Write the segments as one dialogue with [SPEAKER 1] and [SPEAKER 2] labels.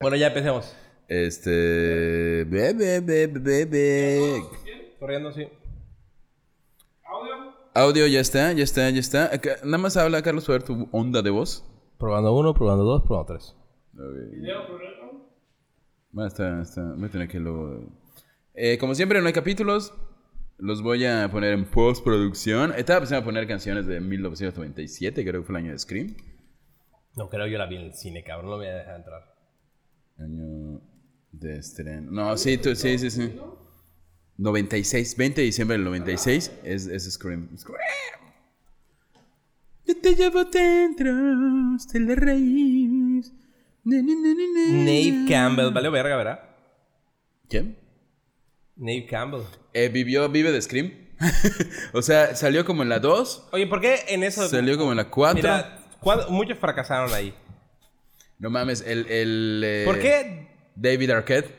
[SPEAKER 1] Bueno, ya empecemos.
[SPEAKER 2] Este. Bebe, bebe, bebe.
[SPEAKER 1] Corriendo, sí.
[SPEAKER 2] Audio ya está, ya está, ya está. Acá- nada más habla, Carlos, a ver tu onda de voz.
[SPEAKER 1] Probando uno, probando dos, probando tres.
[SPEAKER 2] Bueno, está, está. Voy a tener que luego. Eh, como siempre, no hay capítulos. Los voy a poner en postproducción. Estaba pensando en poner canciones de 1997, creo que fue el año de Scream.
[SPEAKER 1] No creo yo la vi en el cine, cabrón. No me voy a dejar entrar.
[SPEAKER 2] Año de estreno. No, sí, tú- sí, sí, sí. 96, 20 de diciembre del 96 es, es Scream. Scream. Yo te llevo dentro de la raíz. Na, na, na, na, na.
[SPEAKER 1] Nave Campbell. Vale verga, ¿verdad?
[SPEAKER 2] ¿Quién?
[SPEAKER 1] Nave Campbell.
[SPEAKER 2] Eh, vivió, vive de Scream. o sea, salió como en la 2,
[SPEAKER 1] Oye, ¿por qué en eso...
[SPEAKER 2] salió como en la 4.
[SPEAKER 1] Mira, ¿cuándo- muchos fracasaron ahí.
[SPEAKER 2] No mames, el. el eh,
[SPEAKER 1] ¿Por qué?
[SPEAKER 2] David Arquette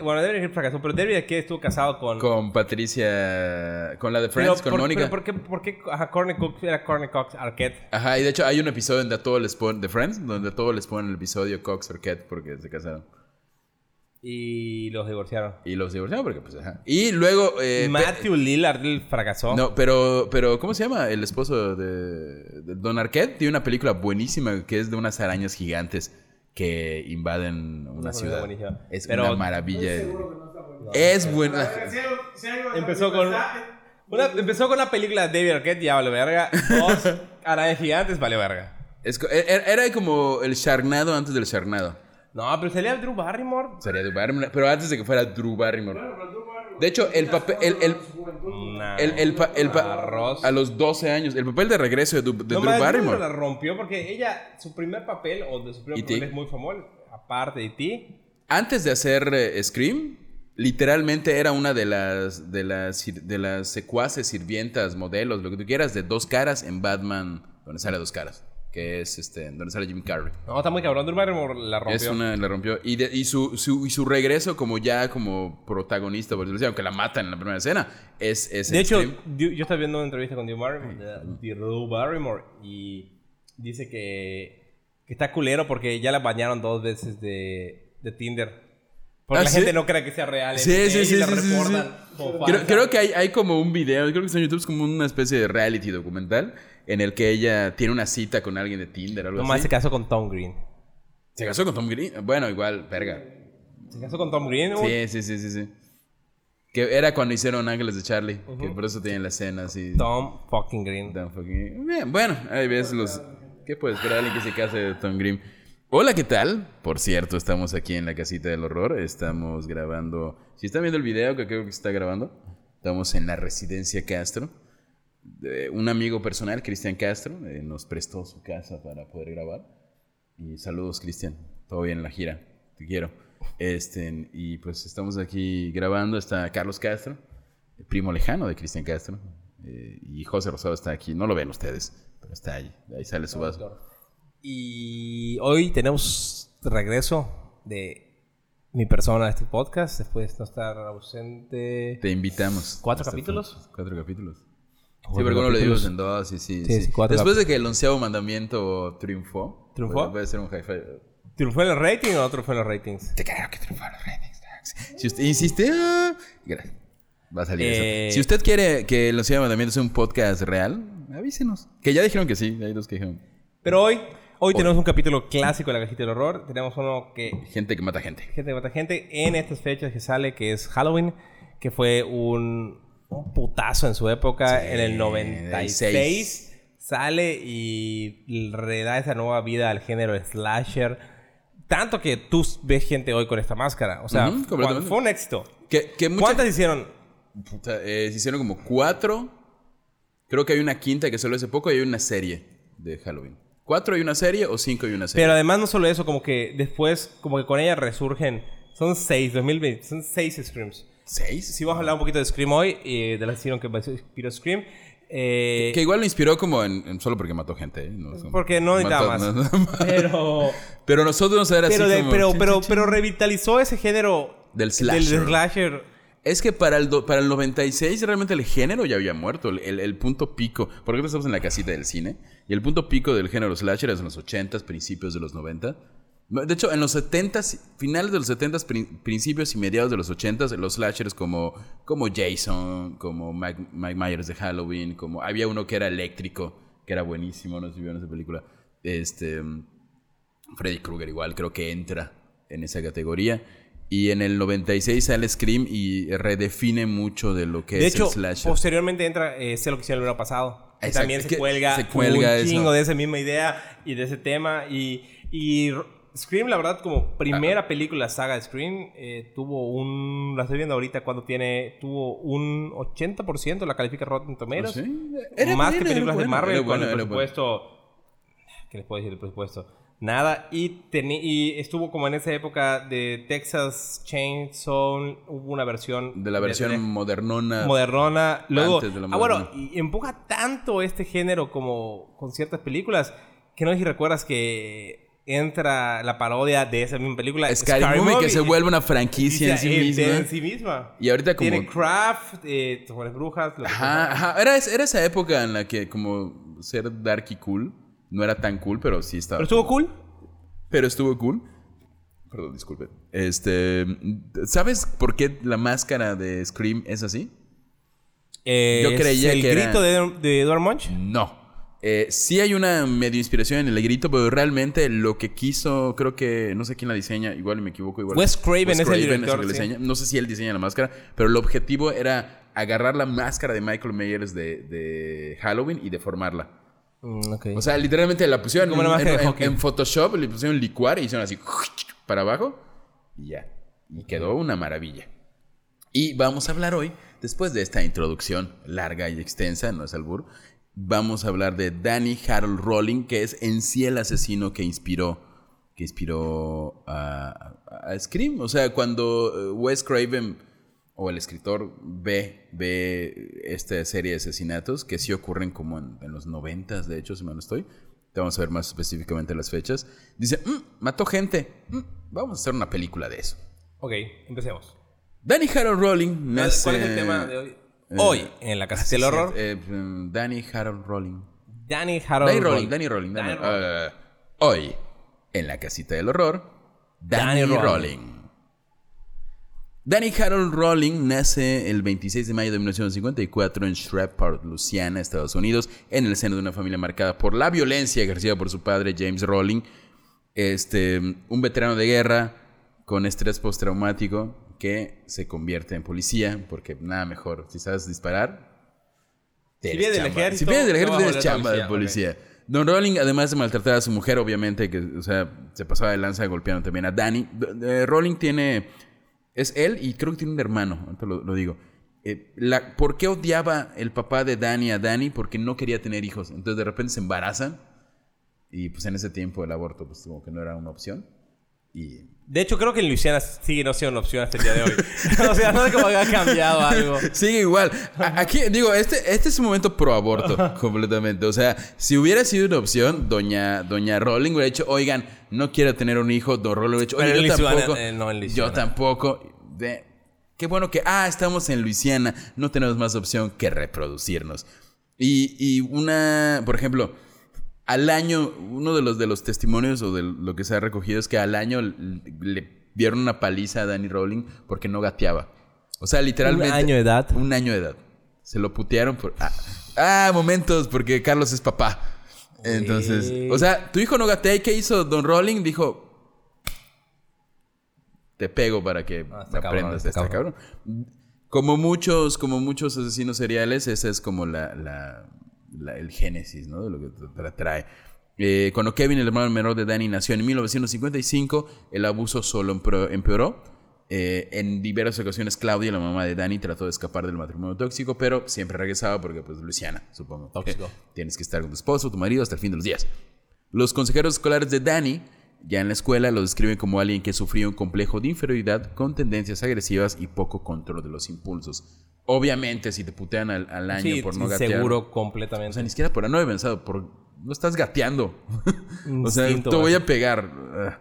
[SPEAKER 1] Bueno, David Arquette fracasó, pero David Arquette estuvo casado con...
[SPEAKER 2] con Patricia. Con la de
[SPEAKER 1] Pero
[SPEAKER 2] Friends, con Mónica.
[SPEAKER 1] ¿por qué, por qué ajá, Courtney Cox era Courtney Cox Arquette?
[SPEAKER 2] Ajá, y de hecho hay un episodio donde a todos les ponen, de Friends, donde a todos les ponen el episodio Cox Arquette porque se casaron.
[SPEAKER 1] Y los divorciaron.
[SPEAKER 2] Y los divorciaron porque, pues, ajá. Y luego... eh,
[SPEAKER 1] Matthew Lillard fracasó.
[SPEAKER 2] No, pero, pero, ¿cómo se llama? El esposo de, de Don Arquette tiene una película buenísima que es de unas arañas gigantes que invaden una ciudad. Es
[SPEAKER 1] Pero-
[SPEAKER 2] una maravilla. Es buena.
[SPEAKER 1] Empezó con... Una, empezó con la película de David Arquette, ya vale verga. Dos arañas gigantes, vale verga.
[SPEAKER 2] Es co- era, era como el Sharknado antes del Sharknado.
[SPEAKER 1] No, pero salía Drew Barrymore.
[SPEAKER 2] Sería Drew Barrymore, pero antes de que fuera Drew Barrymore. De hecho, el papel... El, el, el, el pa- el pa- a los 12 años, el papel de regreso de, de
[SPEAKER 1] no,
[SPEAKER 2] Drew
[SPEAKER 1] más,
[SPEAKER 2] Barrymore.
[SPEAKER 1] la rompió porque ella, su primer papel, o de su primer papel es muy famoso, aparte de ti.
[SPEAKER 2] Antes de hacer eh, Scream, literalmente era una de las, de las de las secuaces, sirvientas, modelos, lo que tú quieras, de dos caras en Batman, donde sale dos caras, que es este, donde sale Jim Carrey.
[SPEAKER 1] No, está muy cabrón. Drew Barrymore la rompió.
[SPEAKER 2] Es una, la rompió. Y, de- y, su, su, y su regreso como ya como protagonista, por decirlo así, aunque la matan en la primera escena, es, es
[SPEAKER 1] De hecho. Drew- yo estaba viendo una entrevista con Drew Barrymore, de Drew Barrymore y dice que, que está culero porque ya la bañaron dos veces de, de Tinder. Porque
[SPEAKER 2] ¿Ah,
[SPEAKER 1] la
[SPEAKER 2] sí?
[SPEAKER 1] gente no cree que sea real.
[SPEAKER 2] Sí, sí, sí,
[SPEAKER 1] y la
[SPEAKER 2] sí, sí, sí.
[SPEAKER 1] reportan como
[SPEAKER 2] Creo, que hay, hay como un video, creo que está en YouTube, es como una especie de reality documental en el que ella tiene una cita con alguien de Tinder o algo
[SPEAKER 1] Nomás
[SPEAKER 2] así.
[SPEAKER 1] se casó con Tom Green.
[SPEAKER 2] ¿Se casó con Tom Green? Bueno, igual, verga.
[SPEAKER 1] Se casó con Tom Green. ¿no?
[SPEAKER 2] Sí, sí, sí, sí, sí. Que era cuando hicieron Ángeles de Charlie, que por eso tienen la escena así.
[SPEAKER 1] Tom fucking Green.
[SPEAKER 2] Tan fucking- Bien, bueno, hay veces los... ¿Qué puede esperar alguien que se case de Tom Green? Hola, ¿qué tal? Por cierto, estamos aquí en la casita del horror. Estamos grabando... Si están viendo el video, que creo que se está grabando, estamos en la residencia Castro. Eh, un amigo personal, Cristian Castro, eh, nos prestó su casa para poder grabar. Y saludos, Cristian. Todo bien en la gira. Te quiero. Este, y pues estamos aquí grabando. Está Carlos Castro, el primo lejano de Cristian Castro. Eh, y José Rosado está aquí. No lo ven ustedes, pero está ahí. Ahí sale su vaso.
[SPEAKER 1] Y hoy tenemos regreso de mi persona a este podcast después de no estar ausente.
[SPEAKER 2] Te invitamos.
[SPEAKER 1] ¿Cuatro
[SPEAKER 2] Hasta
[SPEAKER 1] capítulos?
[SPEAKER 2] Cuatro capítulos. Sí, porque uno lo dividimos en dos. Sí,
[SPEAKER 1] Sí,
[SPEAKER 2] sí.
[SPEAKER 1] sí,
[SPEAKER 2] Después de que el onceavo mandamiento triunfó.
[SPEAKER 1] ¿Triunfó?
[SPEAKER 2] Puede, ser un high five.
[SPEAKER 1] ¿Triunfó en el rating o no triunfó en los ratings?
[SPEAKER 2] Te creo que triunfó los ratings. Si usted insiste, ah, gracias. Va a salir
[SPEAKER 1] Eh,
[SPEAKER 2] eso. Si usted quiere que el onceavo mandamiento sea un podcast real, avísenos. Que ya dijeron que sí. Hay dos que dijeron.
[SPEAKER 1] Pero hoy, hoy tenemos un capítulo clásico de la cajita del horror. Tenemos uno que
[SPEAKER 2] Gente que mata gente.
[SPEAKER 1] gente mata gente en estas fechas que sale, que es Halloween, que fue un, un putazo en su época,
[SPEAKER 2] Sí,
[SPEAKER 1] en el 96.
[SPEAKER 2] 96.
[SPEAKER 1] Sale y le da esa nueva vida al género slasher. Tanto que tú ves gente hoy con esta máscara. O sea, fue un éxito.
[SPEAKER 2] Que, que mucha-
[SPEAKER 1] ¿Cuántas hicieron?
[SPEAKER 2] Puta, eh, se hicieron como cuatro. Creo que hay una quinta que salió hace poco y hay una serie de Halloween. ¿Cuatro y una serie o cinco y una serie?
[SPEAKER 1] Pero además no solo eso, como que después, como que con ella resurgen. Son seis, 2020, son seis Screams.
[SPEAKER 2] ¿Seis?
[SPEAKER 1] Sí, vamos a hablar un poquito de Scream hoy, y de la serie que inspiró Scream. Eh,
[SPEAKER 2] Que igual lo inspiró como en, en- solo porque mató gente. ¿eh? No,
[SPEAKER 1] Porque no necesitaba más.
[SPEAKER 2] no-
[SPEAKER 1] pero,
[SPEAKER 2] Pero nosotros era
[SPEAKER 1] pero,
[SPEAKER 2] así
[SPEAKER 1] de-
[SPEAKER 2] como...
[SPEAKER 1] pero,
[SPEAKER 2] chin,
[SPEAKER 1] pero, pero revitalizó ese género
[SPEAKER 2] Del slasher.
[SPEAKER 1] slasher.
[SPEAKER 2] Es que para el, do- para el 96 realmente el género ya había muerto. El, el- punto pico... Porque estamos en la casita del cine. Y el punto pico del género slasher es en los 80s, principios de los 90. De hecho, en los 70s, finales de los 70s, prin- principios y mediados de los 80s, los slashers como, como Jason, como Mike, Mike Myers de Halloween, como... Había uno que era eléctrico, que era buenísimo, no sé si vieron esa película. Este... Freddy Krueger igual creo que entra en esa categoría. Y en el 96 sale Scream y redefine mucho de lo que
[SPEAKER 1] De
[SPEAKER 2] es
[SPEAKER 1] hecho,
[SPEAKER 2] el slasher.
[SPEAKER 1] posteriormente entra eh, Sé lo que hicieron el año pasado. Que
[SPEAKER 2] Exacto,
[SPEAKER 1] también se
[SPEAKER 2] que
[SPEAKER 1] cuelga,
[SPEAKER 2] se cuelga
[SPEAKER 1] un chingo de esa misma idea y de ese tema. Y, y Scream, la verdad, como primera película saga de Scream, eh, tuvo un... La estoy viendo ahorita cuando tiene... Tuvo un 80% la califica Rotten Tomatoes.
[SPEAKER 2] ¿Ah, sí? Era
[SPEAKER 1] más que películas
[SPEAKER 2] era
[SPEAKER 1] de Marvel
[SPEAKER 2] era buena,
[SPEAKER 1] con el presupuesto... ¿Qué les puedo decir del presupuesto? Nada. Y, estuvo como en esa época de Texas Chainsaw. Hubo una versión...
[SPEAKER 2] De la versión
[SPEAKER 1] de-
[SPEAKER 2] modernona.
[SPEAKER 1] modernona. Luego,
[SPEAKER 2] Antes de la
[SPEAKER 1] ah, bueno, y empuja tanto este género como con ciertas películas que no sé si recuerdas que entra la parodia de esa misma película.
[SPEAKER 2] Scary, Movie, que se vuelve una franquicia en sí misma.
[SPEAKER 1] en sí misma.
[SPEAKER 2] Y ahorita como-
[SPEAKER 1] Tiene Craft, eh, brujas. lo que
[SPEAKER 2] Ajá,
[SPEAKER 1] sea.
[SPEAKER 2] ajá. Era, era esa época en la que como ser dark y cool no era tan cool, pero sí estaba.
[SPEAKER 1] Pero estuvo cool.
[SPEAKER 2] Pero estuvo cool. Perdón, disculpe. Este, ¿sabes por qué la máscara de Scream es así?
[SPEAKER 1] Eh,
[SPEAKER 2] Yo
[SPEAKER 1] es
[SPEAKER 2] creía
[SPEAKER 1] el
[SPEAKER 2] que era-
[SPEAKER 1] grito de, de Edward Munch.
[SPEAKER 2] No. Eh, sí hay una medio inspiración en el grito, pero realmente lo que quiso, creo que, no sé quién la diseña, igual me equivoco. Igual
[SPEAKER 1] Wes Craven es el director,
[SPEAKER 2] que
[SPEAKER 1] sí.
[SPEAKER 2] diseña. No sé si él diseña la máscara, pero el objetivo era agarrar la máscara de Michael Myers de, de Halloween y deformarla.
[SPEAKER 1] Mm.
[SPEAKER 2] O sea, literalmente la pusieron en, en- Photoshop, le pusieron licuar y hicieron así para abajo y ya. Y quedó una maravilla. Y vamos a hablar hoy, después de esta introducción larga y extensa, no es albur, vamos a hablar de Danny Harold Rowling, que es en sí el asesino que inspiró, que inspiró a, a- a Scream. O sea, cuando eh, Wes Craven o el escritor ve, ve esta serie de asesinatos, que sí ocurren como en, en los noventas, de hecho, si mal no estoy, te vamos a ver más específicamente las fechas, dice, "Mm, mató gente, Mm, vamos a hacer una película de eso.
[SPEAKER 1] ok, empecemos.
[SPEAKER 2] Danny Harold Rowling nace...
[SPEAKER 1] ¿Cuál es el tema de hoy? Hoy, en la casa del horror,
[SPEAKER 2] Eh, Danny Harold Rowling.
[SPEAKER 1] Danny Harold
[SPEAKER 2] Danny Rowling,
[SPEAKER 1] Rowling.
[SPEAKER 2] Danny Rowling. Danny-
[SPEAKER 1] Danny Rowling.
[SPEAKER 2] ah, hoy, en la casita del horror, Danny,
[SPEAKER 1] Danny
[SPEAKER 2] Rowling.
[SPEAKER 1] Rowling.
[SPEAKER 2] Danny Harold Rowling nace el 26 de mayo de 1954 en Shreveport, Louisiana, Estados Unidos, en el seno de una familia marcada por la violencia ejercida por su padre James Rowling, este, un veterano de guerra con estrés postraumático que se convierte en policía, porque nada mejor, si sabes disparar,
[SPEAKER 1] Si vienes del ejército,
[SPEAKER 2] Si vienes del ejército, tienes chamba de
[SPEAKER 1] policía.
[SPEAKER 2] Don Rowling, además de maltratar a su mujer, obviamente, que, o sea, se pasaba de lanza golpeando también a Danny. Eh, Rowling tiene, es él y creo que tiene un hermano, lo, digo. Eh, la, ¿Por qué odiaba el papá de Danny a Danny? Porque no quería tener hijos. Entonces de repente se embarazan y pues en ese tiempo el aborto pues como que no era una opción. Y
[SPEAKER 1] De hecho, creo que en Luisiana sigue no siendo una opción hasta el día de hoy. o sea, no sé cómo ha cambiado algo.
[SPEAKER 2] Sigue igual. Aquí, digo, este, este es un momento pro aborto, completamente. O sea, si hubiera sido una opción, doña, doña Rowling hubiera dicho, oigan, no quiero tener un hijo, don Rowling hubiera dicho, yo
[SPEAKER 1] Luisiana,
[SPEAKER 2] tampoco.
[SPEAKER 1] eh, no, en
[SPEAKER 2] yo tampoco. De- qué bueno que, ah, estamos en Luisiana, no tenemos más opción que reproducirnos. Y, y una, por ejemplo, al año, uno de los, de los testimonios o de lo que se ha recogido es que al año le dieron una paliza a Danny Rowling porque no gateaba. O sea, literalmente.
[SPEAKER 1] Un año de edad.
[SPEAKER 2] Un año de edad. Se lo putearon por. Ah, ah, momentos, porque Carlos es papá. Entonces, o sea, tu hijo no gatea. ¿Y qué hizo Don Rowling? Dijo: Te pego para que
[SPEAKER 1] Ah, cabrón,
[SPEAKER 2] aprendas
[SPEAKER 1] está
[SPEAKER 2] de esta
[SPEAKER 1] cabrón.
[SPEAKER 2] cabrón. Como muchos, como muchos asesinos seriales, ese es como la, la- la- el génesis, ¿no? De lo que trae. Eh, cuando Kevin, el hermano menor de Danny, nació en 1955, el abuso solo empeoró. Eh, en diversas ocasiones, Claudia, la mamá de Danny, trató de escapar del matrimonio tóxico, pero siempre regresaba porque, pues, Luisiana, supongo.
[SPEAKER 1] Tóxico.
[SPEAKER 2] Tienes que estar con tu esposo, tu marido, hasta el fin de los días. Los consejeros escolares de Danny, ya en la escuela, lo describen como alguien que sufría un complejo de inferioridad con tendencias agresivas y poco control de los impulsos. Obviamente, si te putean al, al año
[SPEAKER 1] Sí,
[SPEAKER 2] por no gatear.
[SPEAKER 1] seguro
[SPEAKER 2] O
[SPEAKER 1] completamente.
[SPEAKER 2] sea, ni siquiera por no he pensado, por no estás gateando. o sea,
[SPEAKER 1] Instinto
[SPEAKER 2] te voy a pegar. Ah.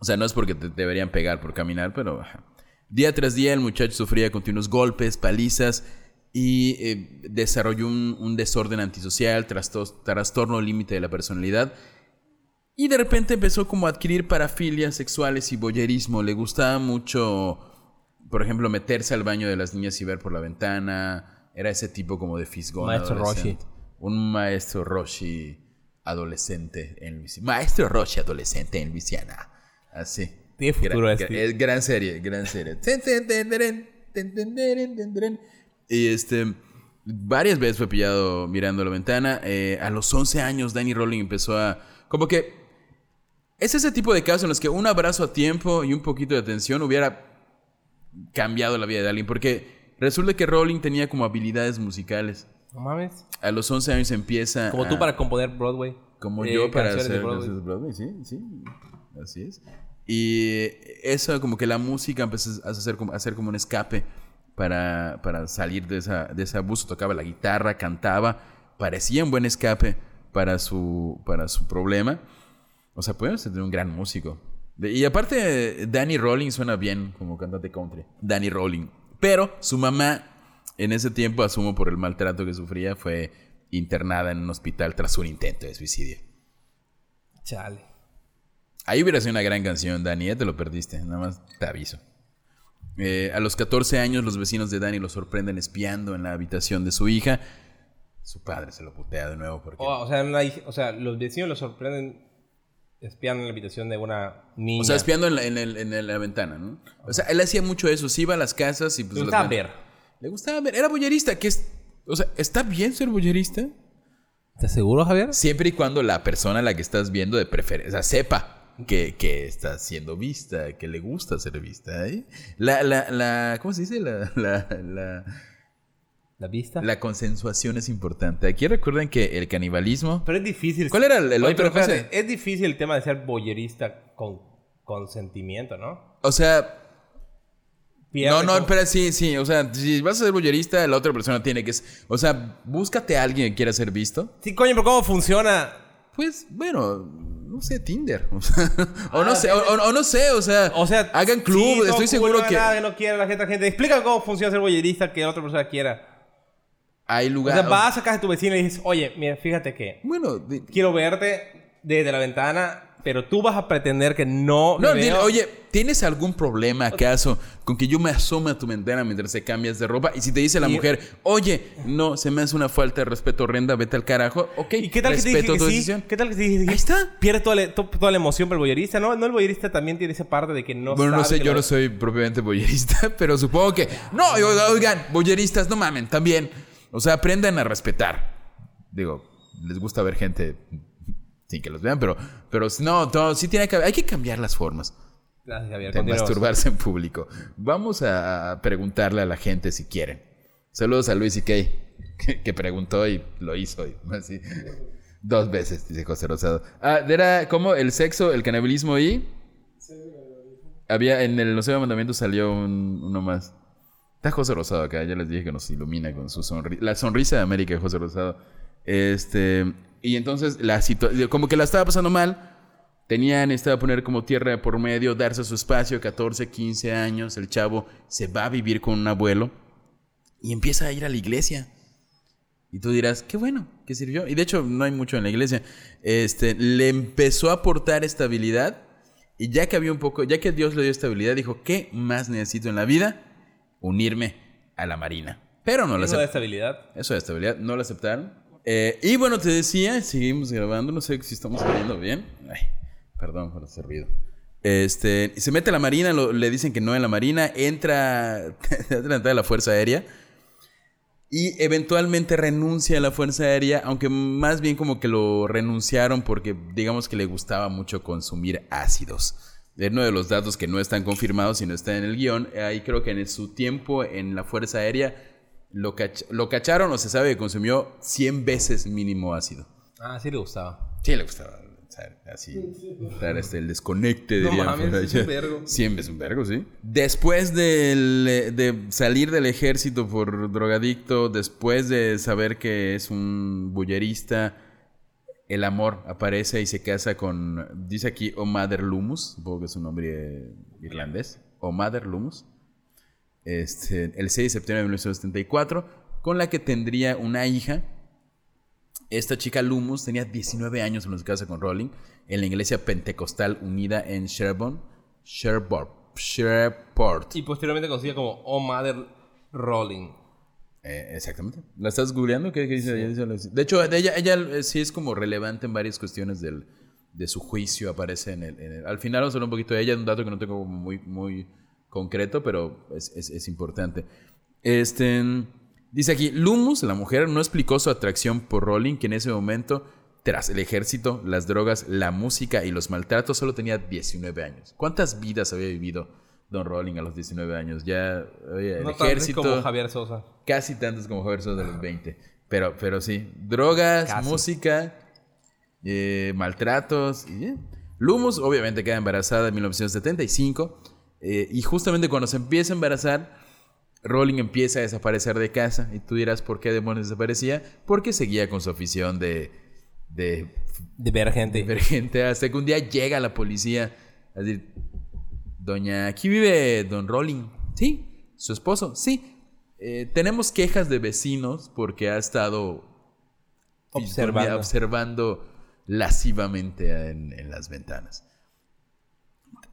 [SPEAKER 2] O sea, no es porque te deberían pegar por caminar, pero ajá. día tras día el muchacho sufría continuos golpes, palizas y eh, desarrolló un, un desorden antisocial, trastorno límite de la personalidad. Y de repente empezó como a adquirir parafilias sexuales y boyerismo. Le gustaba mucho, por ejemplo, meterse al baño de las niñas y ver por la ventana. Era ese tipo como de fisgón.
[SPEAKER 1] Maestro
[SPEAKER 2] adolescente. Un maestro Roshi adolescente en Luisiana. Maestro Roshi adolescente en Luisiana. Así.
[SPEAKER 1] Tiene futuro
[SPEAKER 2] gran,
[SPEAKER 1] este.
[SPEAKER 2] Es gran serie, gran serie. Y este, varias veces fue pillado mirando la ventana. Eh, a los 11 años, Danny Rowling empezó a. Como que. Es ese tipo de casos en los que un abrazo a tiempo y un poquito de atención hubiera cambiado la vida de alguien. Porque resulta que Rowling tenía como habilidades musicales.
[SPEAKER 1] No mames.
[SPEAKER 2] A los 11 años empieza.
[SPEAKER 1] Como tú
[SPEAKER 2] a-
[SPEAKER 1] para componer Broadway.
[SPEAKER 2] como
[SPEAKER 1] Eh,
[SPEAKER 2] yo para
[SPEAKER 1] canciones de
[SPEAKER 2] hacer
[SPEAKER 1] Broadway.
[SPEAKER 2] de Broadway, sí, sí, así es. Y eso, como que la música empezó a hacer como, a hacer como un escape para, para salir de, esa, de ese abuso. Tocaba la guitarra, cantaba, parecía un buen escape para su, para su problema. O sea, podemos tener un gran músico. Y aparte, Danny Rowling suena bien como cantante country. Danny Rowling. Pero su mamá, en ese tiempo, asumo por el maltrato que sufría, fue internada en un hospital tras un intento de suicidio.
[SPEAKER 1] Chale.
[SPEAKER 2] Ahí hubiera sido una gran canción, Dani, ¿eh? te lo perdiste, nada más te aviso. Eh, a los 14 años, los vecinos de Dani lo sorprenden espiando en la habitación de su hija. Su padre se lo putea de nuevo porque...
[SPEAKER 1] Oh, o, sea, una hija- o sea, los vecinos lo sorprenden espiando en la habitación de una niña.
[SPEAKER 2] O sea, espiando en la, en el- en la ventana, ¿no? O sea, él hacía mucho eso. Se iba a las casas y pues...
[SPEAKER 1] Le gustaba ver.
[SPEAKER 2] Le gustaba ver. Era boyerista, que es... O sea, ¿está bien ser boyerista?
[SPEAKER 1] ¿Estás seguro, Javier?
[SPEAKER 2] Siempre y cuando la persona a la que estás viendo de preferencia, o sea, sepa que, que está siendo vista, que le gusta ser vista. ¿eh? La, la, la, ¿cómo se dice? La, la, la,
[SPEAKER 1] ¿La vista?
[SPEAKER 2] la consensuación es importante. Aquí recuerden que el canibalismo...
[SPEAKER 1] Pero es difícil.
[SPEAKER 2] ¿Cuál era el- el
[SPEAKER 1] Oye,
[SPEAKER 2] otro,
[SPEAKER 1] pero espérate? Es difícil el tema de ser boyerista con consentimiento, ¿no?
[SPEAKER 2] O sea,
[SPEAKER 1] Pierde
[SPEAKER 2] no, no,
[SPEAKER 1] como-
[SPEAKER 2] espera, sí, sí. O sea, si vas a ser boyerista, la otra persona tiene que... O sea, búscate a alguien que quiera ser visto.
[SPEAKER 1] Sí, coño, pero ¿cómo funciona?
[SPEAKER 2] Pues, bueno, no sé, Tinder. O, sea, o no
[SPEAKER 1] Ah,
[SPEAKER 2] sé, o, no sé, o sea,
[SPEAKER 1] O sea,
[SPEAKER 2] hagan club,
[SPEAKER 1] sí,
[SPEAKER 2] estoy seguro
[SPEAKER 1] no,
[SPEAKER 2] que
[SPEAKER 1] Nada que no quiera la gente, gente. Explica cómo funciona ser boyerista que la otra persona quiera.
[SPEAKER 2] Hay
[SPEAKER 1] O
[SPEAKER 2] lugares...
[SPEAKER 1] sea, vas a casa de tu vecino y dices, oye, mira, fíjate que
[SPEAKER 2] Bueno, di-
[SPEAKER 1] quiero verte desde la ventana, pero tú vas a pretender que no.
[SPEAKER 2] no,
[SPEAKER 1] me
[SPEAKER 2] dile,
[SPEAKER 1] veo".
[SPEAKER 2] oye, ¿tienes algún problema acaso con que yo me asome a tu ventana mientras te cambias de ropa? Y si te dice la
[SPEAKER 1] Y-
[SPEAKER 2] mujer, oye, no, se me hace una falta de respeto horrenda, vete al carajo, ok,
[SPEAKER 1] ¿Y qué tal que te
[SPEAKER 2] respeto
[SPEAKER 1] dije
[SPEAKER 2] tu
[SPEAKER 1] que sí?
[SPEAKER 2] decisión.
[SPEAKER 1] ¿Qué tal que te dije?
[SPEAKER 2] Ahí está.
[SPEAKER 1] Pierde toda la, to- toda la emoción por el boyerista, ¿no? No, el boyerista también tiene esa parte de que no
[SPEAKER 2] bueno, no
[SPEAKER 1] sabe
[SPEAKER 2] sé,
[SPEAKER 1] que
[SPEAKER 2] yo no soy propiamente boyerista, pero supongo que... No, oigan, boyeristas, no mamen, también. O sea, aprendan a respetar. Digo, les gusta ver gente sin que los vean, pero, pero no, no, sí tiene que... Hay que cambiar las formas.
[SPEAKER 1] Gracias, Javier.
[SPEAKER 2] de masturbarse en público. Vamos a preguntarle a la gente si quieren. Saludos a Luis y Kay, que, que preguntó y lo hizo. y así. Dos veces, dice José Rosado. Ah, era como el sexo, el canibalismo y... Había, en el Los Nueve Mandamientos salió un- uno más. Está José Rosado acá, ya les dije que nos ilumina con su sonrisa. La sonrisa de América de José Rosado. Este, y entonces, la como que la estaba pasando mal. Tenía, necesitaba poner como tierra por medio, darse su espacio, 14, 15 años. El chavo se va a vivir con un abuelo y empieza a ir a la iglesia. Y tú dirás, qué bueno, que sirvió. Y de hecho, no hay mucho en la iglesia. Este, le empezó a aportar estabilidad. Y ya que había un poco, ya que Dios le dio estabilidad, dijo, ¿qué más necesito en la vida? Unirme a la marina. Pero no la
[SPEAKER 1] Eso de
[SPEAKER 2] aceptaron.
[SPEAKER 1] estabilidad.
[SPEAKER 2] Eso de estabilidad, no la aceptaron. Eh, y bueno, te decía, seguimos grabando, no sé si estamos saliendo bien. Ay, perdón por ese ruido. Este, se mete a la marina, lo- le dicen que no en la marina, entra, entra a la Fuerza Aérea y eventualmente renuncia a la Fuerza Aérea, aunque más bien como que lo renunciaron porque digamos que le gustaba mucho consumir ácidos. Es uno de los datos que no están confirmados, sino está en el guion. Ahí creo que en su tiempo en la Fuerza Aérea lo, cach- lo cacharon o se sabe que consumió 100 veces mínimo ácido.
[SPEAKER 1] Ah, sí le gustaba.
[SPEAKER 2] Sí, le gustaba. Así, dar este, el desconecte,
[SPEAKER 1] No
[SPEAKER 2] dirían
[SPEAKER 1] mames, es un vergo.
[SPEAKER 2] Siempre es un vergo, sí. Después eh, de salir del ejército por drogadicto, después de saber que es un bullerista, el amor aparece y se casa con, dice aquí, Omader Lumus, supongo que es un nombre irlandés, Omader Lumus, este, el 6 de septiembre de 1974, con la que tendría una hija. Esta chica Lumus tenía 19 años cuando se casa con Rowling en la iglesia pentecostal unida en Sherborne, Sherborne, Shreveport.
[SPEAKER 1] Y posteriormente conocida como Mother Rolling.
[SPEAKER 2] Eh, exactamente. ¿La estás googleando? ¿Qué, qué dice? ella? Dice- De hecho, ella, ella eh, sí es como relevante en varias cuestiones del, de su juicio. Aparece en el, en el- Al final vamos a hablar un poquito de ella, un dato que no tengo muy, muy concreto, pero es, es- es importante. Este, dice aquí, Lumus, la mujer, no explicó su atracción por Rowling, que en ese momento, tras el ejército, las drogas, la música y los maltratos, solo tenía 19 años. ¿Cuántas vidas había vivido Don Rowling a los 19 años? Ya, oye, el
[SPEAKER 1] No
[SPEAKER 2] ejército...
[SPEAKER 1] como Javier Sosa.
[SPEAKER 2] Casi tantos como Javier Sosa de los 20. Pero, pero sí. Drogas,
[SPEAKER 1] Casi.
[SPEAKER 2] música, eh, maltratos. Y. Lumus obviamente queda embarazada en 1975. eh, y justamente cuando se empieza a embarazar, Rowling empieza a desaparecer de casa. Y tú dirás, ¿por qué demonios desaparecía? Porque seguía con su afición de, de
[SPEAKER 1] De ver gente.
[SPEAKER 2] ver gente. Hasta que un día llega la policía a decir, Doña, aquí vive Don Rowling. Sí, su esposo. Sí. Eh, tenemos quejas de vecinos porque ha estado
[SPEAKER 1] Observando.
[SPEAKER 2] observando lascivamente en, en las ventanas.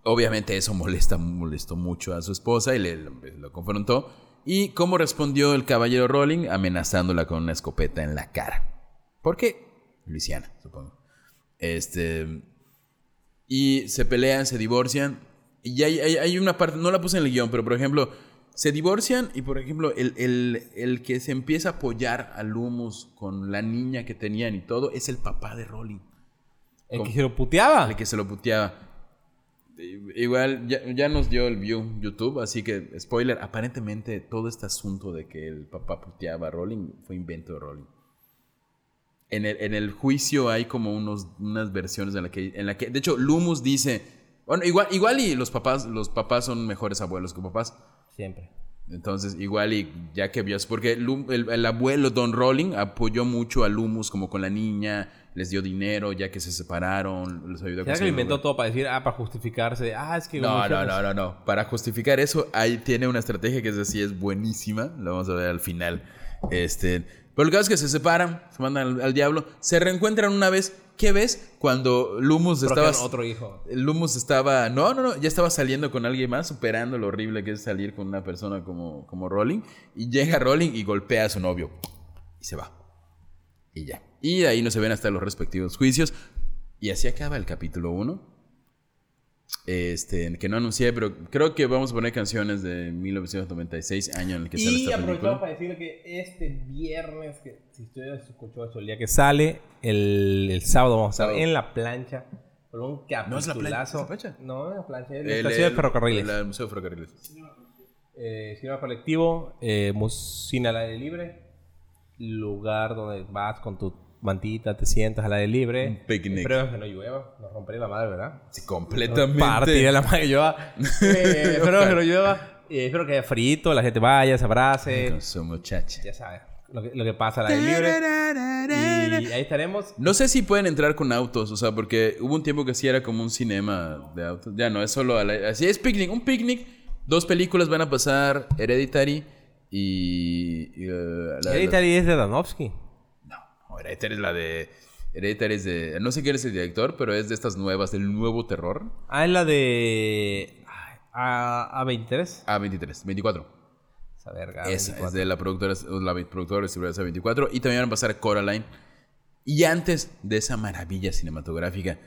[SPEAKER 2] Obviamente eso molesta, molestó mucho a su esposa y le, lo confrontó. ¿Y cómo respondió el caballero Rowling? Amenazándola con una escopeta en la cara. ¿Por qué? Luisiana, supongo. Este. Y se pelean, se divorcian. Y hay, hay- hay una parte, no la puse en el guion, pero por ejemplo, se divorcian y por ejemplo, el, el- el que se empieza a apoyar a Lumus con la niña que tenían y todo es el papá de Rowling.
[SPEAKER 1] El que se lo puteaba.
[SPEAKER 2] El que se lo puteaba. Igual ya, ya nos dio el view YouTube, así que, spoiler, aparentemente todo este asunto de que el papá puteaba a Rowling fue invento de Rowling. En el, en el juicio hay como unos, unas versiones en la, que, en la que, de hecho, Lumus dice, bueno, igual, igual y los papás, los papás son mejores abuelos que papás.
[SPEAKER 1] Siempre.
[SPEAKER 2] Entonces, igual y ya que vio, porque el, el abuelo Don Rowling apoyó mucho a Lumus como con la niña, les dio dinero ya que se separaron, les ayudó a
[SPEAKER 1] ¿Será que lo
[SPEAKER 2] conseguir-
[SPEAKER 1] inventó todo para decir, ah, para justificarse? Ah, es que...
[SPEAKER 2] No, no, no, no, no. Para justificar eso, ahí tiene una estrategia que es así, es buenísima. Lo vamos a ver al final. Este, pero el caso es que se separan, se mandan al, al diablo, se reencuentran una vez. ¿Qué ves? Cuando Lumus estaba...
[SPEAKER 1] Otro hijo.
[SPEAKER 2] Lumus estaba... No, no, no. Ya estaba saliendo con alguien más, superando lo horrible que es salir con una persona como, como Rowling. Y llega Rowling y golpea a su novio. Y se va. Y ya. Y ahí no se ven hasta los respectivos juicios. Y así acaba el capítulo 1. Este, que no anuncié, pero creo que vamos a poner canciones de 1996, año en el que sale
[SPEAKER 1] Y
[SPEAKER 2] esta
[SPEAKER 1] aprovechamos
[SPEAKER 2] película.
[SPEAKER 1] para decir que este viernes, que si ustedes escuchó eso el día que sale, el, el sábado vamos a estar en la plancha con un
[SPEAKER 2] ¿No es la plancha?
[SPEAKER 1] capitulazo.
[SPEAKER 2] ¿Es la plancha?
[SPEAKER 1] No, es la plancha, es la
[SPEAKER 2] El-
[SPEAKER 1] estación de ferrocarriles.
[SPEAKER 2] el Museo de Ferrocarriles.
[SPEAKER 1] Eh, cinema colectivo, eh, cine al aire libre, lugar donde vas con tu mantita, te sientas al aire libre.
[SPEAKER 2] Un picnic.
[SPEAKER 1] Espero que no llueva, nos romperé la madre, ¿verdad?
[SPEAKER 2] Sí, completamente.
[SPEAKER 1] Partiré la madre que llueva. Eh, espero que no llueva. Eh, espero que haya frito, la gente vaya, se abrace.
[SPEAKER 2] Con su muchacha.
[SPEAKER 1] Ya sabes, lo que, lo que pasa al aire libre. Y ahí estaremos.
[SPEAKER 2] No sé si pueden entrar con autos, o sea, porque hubo un tiempo que sí era como un cinema de autos. Ya no, es solo. a la- así es picnic, un picnic. Dos películas van a pasar: Hereditary y. y, eh, la-
[SPEAKER 1] Hereditary es de Danovsky.
[SPEAKER 2] Hereditary es la de. Hereditary es de. No sé quién es el director, pero es de estas nuevas, del nuevo terror.
[SPEAKER 1] Ah, es la de. A, A23.
[SPEAKER 2] A23, 24.
[SPEAKER 1] Esa verga.
[SPEAKER 2] Esa
[SPEAKER 1] A24.
[SPEAKER 2] es de la productora, la productora distribuidora A24. Y también van a pasar Coraline. Y antes de esa maravilla cinematográfica.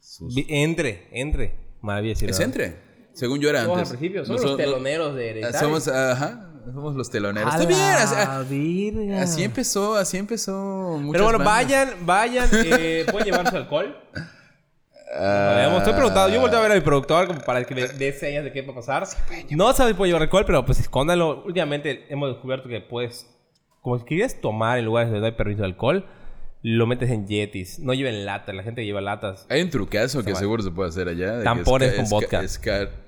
[SPEAKER 2] sus-
[SPEAKER 1] Entre, entre. Maravilla
[SPEAKER 2] Es entre. Según yo era
[SPEAKER 1] Somos al
[SPEAKER 2] antes.
[SPEAKER 1] principio, somos
[SPEAKER 2] Nosotros-
[SPEAKER 1] los teloneros de Hereditary.
[SPEAKER 2] Somos, ajá, somos los teloneros.
[SPEAKER 1] A
[SPEAKER 2] Está bien,
[SPEAKER 1] la
[SPEAKER 2] así,
[SPEAKER 1] virga.
[SPEAKER 2] así empezó, así empezó.
[SPEAKER 1] Pero bueno,
[SPEAKER 2] bandas.
[SPEAKER 1] vayan, vayan. Eh, ¿Pueden llevar su alcohol?
[SPEAKER 2] Ah,
[SPEAKER 1] Sabemos, estoy preguntando. Yo volteo a ver a mi productor como para que me dé señas de qué va a pasar. No sabes si puede llevar alcohol, pero pues escóndalo. Últimamente hemos descubierto que puedes, como si quieres tomar en lugares donde no hay permiso de alcohol, lo metes en yetis. No lleven latas, la gente que lleva latas.
[SPEAKER 2] Hay un trucazo que
[SPEAKER 1] mal.
[SPEAKER 2] seguro se puede hacer allá.
[SPEAKER 1] Tampones con vodka.
[SPEAKER 2] escar-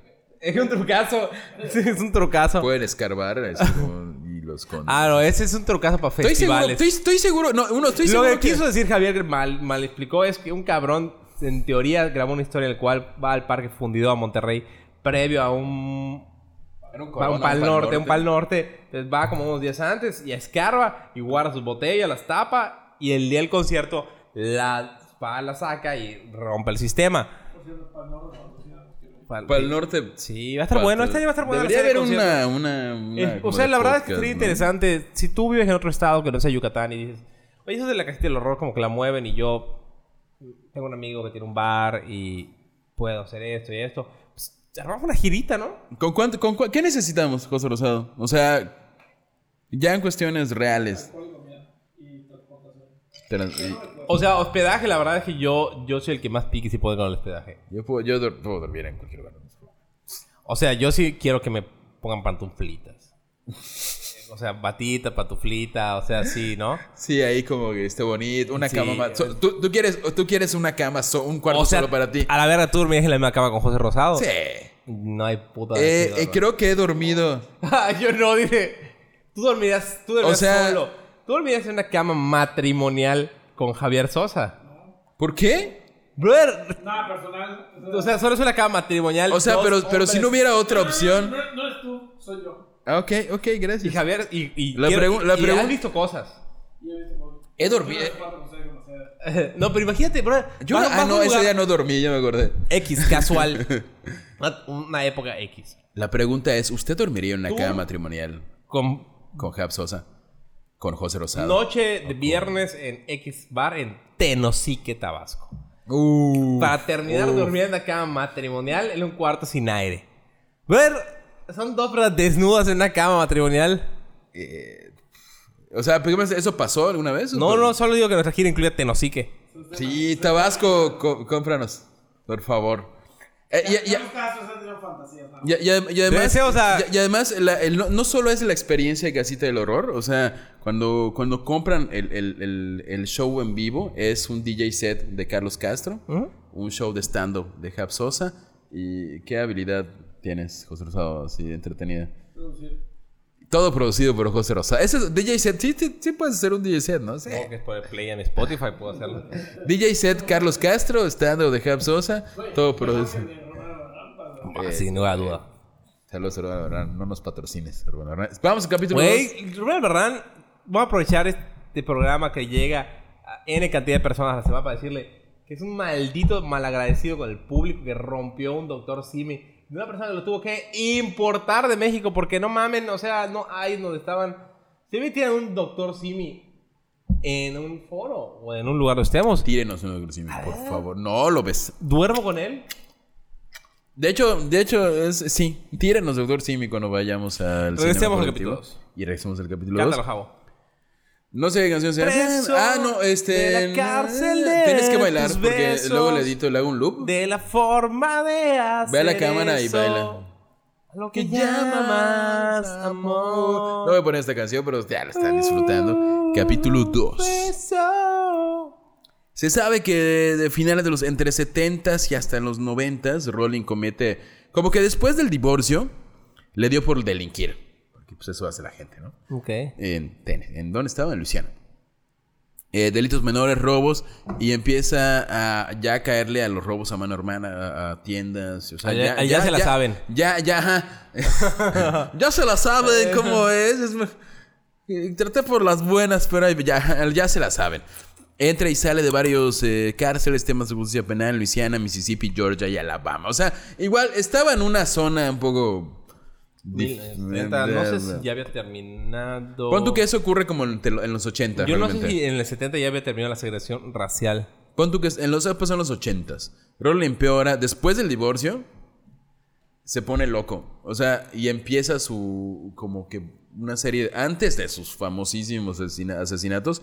[SPEAKER 1] Es un trucazo. Sí, es un trucazo.
[SPEAKER 2] pueden escarbar así como- y los con...
[SPEAKER 1] Ah, no, ese es un trucazo para
[SPEAKER 2] Estoy seguro,
[SPEAKER 1] festivales.
[SPEAKER 2] estoy, estoy seguro, no, uno, estoy
[SPEAKER 1] Lo
[SPEAKER 2] seguro
[SPEAKER 1] que
[SPEAKER 2] que...
[SPEAKER 1] quiso decir Javier mal, mal explicó es que un cabrón, en teoría, grabó una historia en la cual va al parque fundido a Monterrey previo a un
[SPEAKER 2] un
[SPEAKER 1] Va un pal norte, un pal norte. Entonces va como unos días antes y escarba y guarda sus botellas, las tapa y el día del concierto la, va, la saca y rompe el sistema. Pal-
[SPEAKER 2] Para el norte...
[SPEAKER 1] Sí, va a estar bueno. Este año va a estar bueno.
[SPEAKER 2] Debería haber una, una, una
[SPEAKER 1] Eh, o
[SPEAKER 2] como
[SPEAKER 1] sea, la verdad es que sería
[SPEAKER 2] ¿no?
[SPEAKER 1] interesante. Si tú vives en otro estado que no sea Yucatán y dices, oye, eso de la casita del horror como que la mueven y yo tengo un amigo que tiene un bar y puedo hacer esto y esto. Pues, armamos una girita, ¿no?
[SPEAKER 2] ¿Con cuánto, con cua- ¿Qué necesitamos, José Rosado? O sea, ya en cuestiones reales. Trans- y-
[SPEAKER 1] O sea, hospedaje, la verdad es que yo, yo soy el que más pique si puede con el hospedaje.
[SPEAKER 2] Yo, puedo, yo puedo dormir en cualquier lugar.
[SPEAKER 1] O sea, yo sí quiero que me pongan pantuflitas. O sea, batita, pantuflita, o sea, sí, ¿no?
[SPEAKER 2] Sí, ahí como que esté bonito. Una
[SPEAKER 1] Sí.
[SPEAKER 2] cama más. so- ¿tú, tú quieres, tú quieres una cama, so- un cuarto
[SPEAKER 1] O sea,
[SPEAKER 2] solo para ti.
[SPEAKER 1] a la verga tú dormías en la misma cama con José Rosado.
[SPEAKER 2] Sí.
[SPEAKER 1] No hay puta
[SPEAKER 2] Eh, eh, creo que he dormido.
[SPEAKER 1] Yo no, dije. Tú dormirías, tú dormirías
[SPEAKER 2] O sea-
[SPEAKER 1] solo. Tú dormirías en una cama matrimonial con Javier Sosa.
[SPEAKER 2] ¿Por qué?
[SPEAKER 1] Brother,
[SPEAKER 3] Nada personal.
[SPEAKER 1] o sea, solo es una cama matrimonial.
[SPEAKER 2] O sea,
[SPEAKER 1] dos
[SPEAKER 2] pero, pero si no hubiera otra opción.
[SPEAKER 3] No, no eres tú, soy yo.
[SPEAKER 2] Ah, ok, ok,
[SPEAKER 1] Y
[SPEAKER 2] gracias.
[SPEAKER 1] Javier, y. y
[SPEAKER 2] La
[SPEAKER 1] quiero-
[SPEAKER 2] pregu- la
[SPEAKER 1] y
[SPEAKER 2] pregu-
[SPEAKER 1] has visto cosas.
[SPEAKER 3] Y he visto
[SPEAKER 2] He dormido.
[SPEAKER 3] Yo no
[SPEAKER 1] pero imagínate, bro.
[SPEAKER 2] Yo, ah, no, ese día no dormí, ya me acordé.
[SPEAKER 1] X, casual. una, una época X.
[SPEAKER 2] La pregunta es: ¿Usted dormiría en una
[SPEAKER 1] ¿Tú?
[SPEAKER 2] cama matrimonial
[SPEAKER 1] Con
[SPEAKER 2] con Jab Sosa? Con José Rosado.
[SPEAKER 1] noche de viernes en X Bar en Tenosique, Tabasco.
[SPEAKER 2] Uh,
[SPEAKER 1] Para terminar durmiendo en una cama matrimonial en un cuarto sin aire. Ver, son dos personas desnudas en una cama matrimonial.
[SPEAKER 2] O sea. ¿eso pasó alguna vez?
[SPEAKER 1] No, no, solo digo que nuestra gira incluye Tenosique.
[SPEAKER 2] Sí, Tabasco, có- cómpranos, por favor. Eh, y- además, la- el- no, no solo es la experiencia de Casita del Horror, o sea, cuando, cuando compran el, el- el- el show en vivo, es un DJ set de Carlos Castro, un show de stand-up de Jab Sosa. ¿Y qué habilidad tienes, José Rosado, así entretenida? Todo producido por José Rosado. Ese es DJ set, sí, sí, sí puedes hacer un DJ set, ¿no? Sí.
[SPEAKER 1] Que es por el play en Spotify, puedo hacerlo.
[SPEAKER 2] DJ set Carlos Castro, stand-up de Jab Sosa, todo producido.
[SPEAKER 1] Ah, sin ninguna duda.
[SPEAKER 2] Saludos, Urbano Berrán. No nos patrocines, Urbano Berrán. Vamos al capítulo 2.
[SPEAKER 1] Güey, Rubén Berrán, voy a aprovechar este programa que llega a N cantidad de personas a la semana para decirle que es un maldito malagradecido con el público que rompió un doctor Simi. De una persona que lo tuvo que importar de México porque no mamen, o sea, no hay donde estaban. Si me tienen un doctor Simi en un foro o en un lugar donde estemos,
[SPEAKER 2] Tírenos un agresivo, por favor. No lo ves.
[SPEAKER 1] duermo con él.
[SPEAKER 2] De hecho, de hecho, es, sí. Tírenos, doctor Simi, cuando vayamos al
[SPEAKER 1] Regresemos al capítulo dos.
[SPEAKER 2] Y regresemos al capítulo
[SPEAKER 1] Cántalo,
[SPEAKER 2] 2. No sé qué canción sea.
[SPEAKER 1] Preso
[SPEAKER 2] Ah, no, este.
[SPEAKER 1] de la cárcel de
[SPEAKER 2] Tienes que bailar
[SPEAKER 1] tus
[SPEAKER 2] porque luego le edito, le hago un loop.
[SPEAKER 1] De la forma de hacer
[SPEAKER 2] Ve a la cámara y baila.
[SPEAKER 1] Lo que llama más amor.
[SPEAKER 2] No voy a poner esta canción, pero ya la están disfrutando. Capítulo 2.
[SPEAKER 1] Beso.
[SPEAKER 2] Se sabe que de, de finales de los entre 70s y hasta en los 90s, Rowling comete como que después del divorcio le dio por delinquir, porque pues eso hace la gente, ¿no?
[SPEAKER 1] Ok.
[SPEAKER 2] En, en, ¿en dónde estaba? En Luisiana. Eh, delitos menores, robos y empieza a ya caerle a los robos a mano hermana, a, a tiendas, o sea,
[SPEAKER 1] ya- ya se la saben.
[SPEAKER 2] Ya, ya, ajá. ya se la saben cómo es. es Traté por las buenas, pero ya, ya se la saben. Entra y sale de varios eh, cárceles, temas de justicia penal en Luisiana, Mississippi, Georgia y Alabama. O sea, igual estaba en una zona un poco...
[SPEAKER 1] Mil-
[SPEAKER 2] dif-
[SPEAKER 1] neta, no sé si ya había terminado.
[SPEAKER 2] Pon tú que eso ocurre como en, en los 80.
[SPEAKER 1] Yo no sé si en el 70 ya había terminado la segregación racial.
[SPEAKER 2] Pon tú que en los pues son los 80s. Rowling empeora. Después del divorcio, se pone loco. O sea, y empieza su. Como que una serie. Antes de sus famosísimos asesina- asesinatos,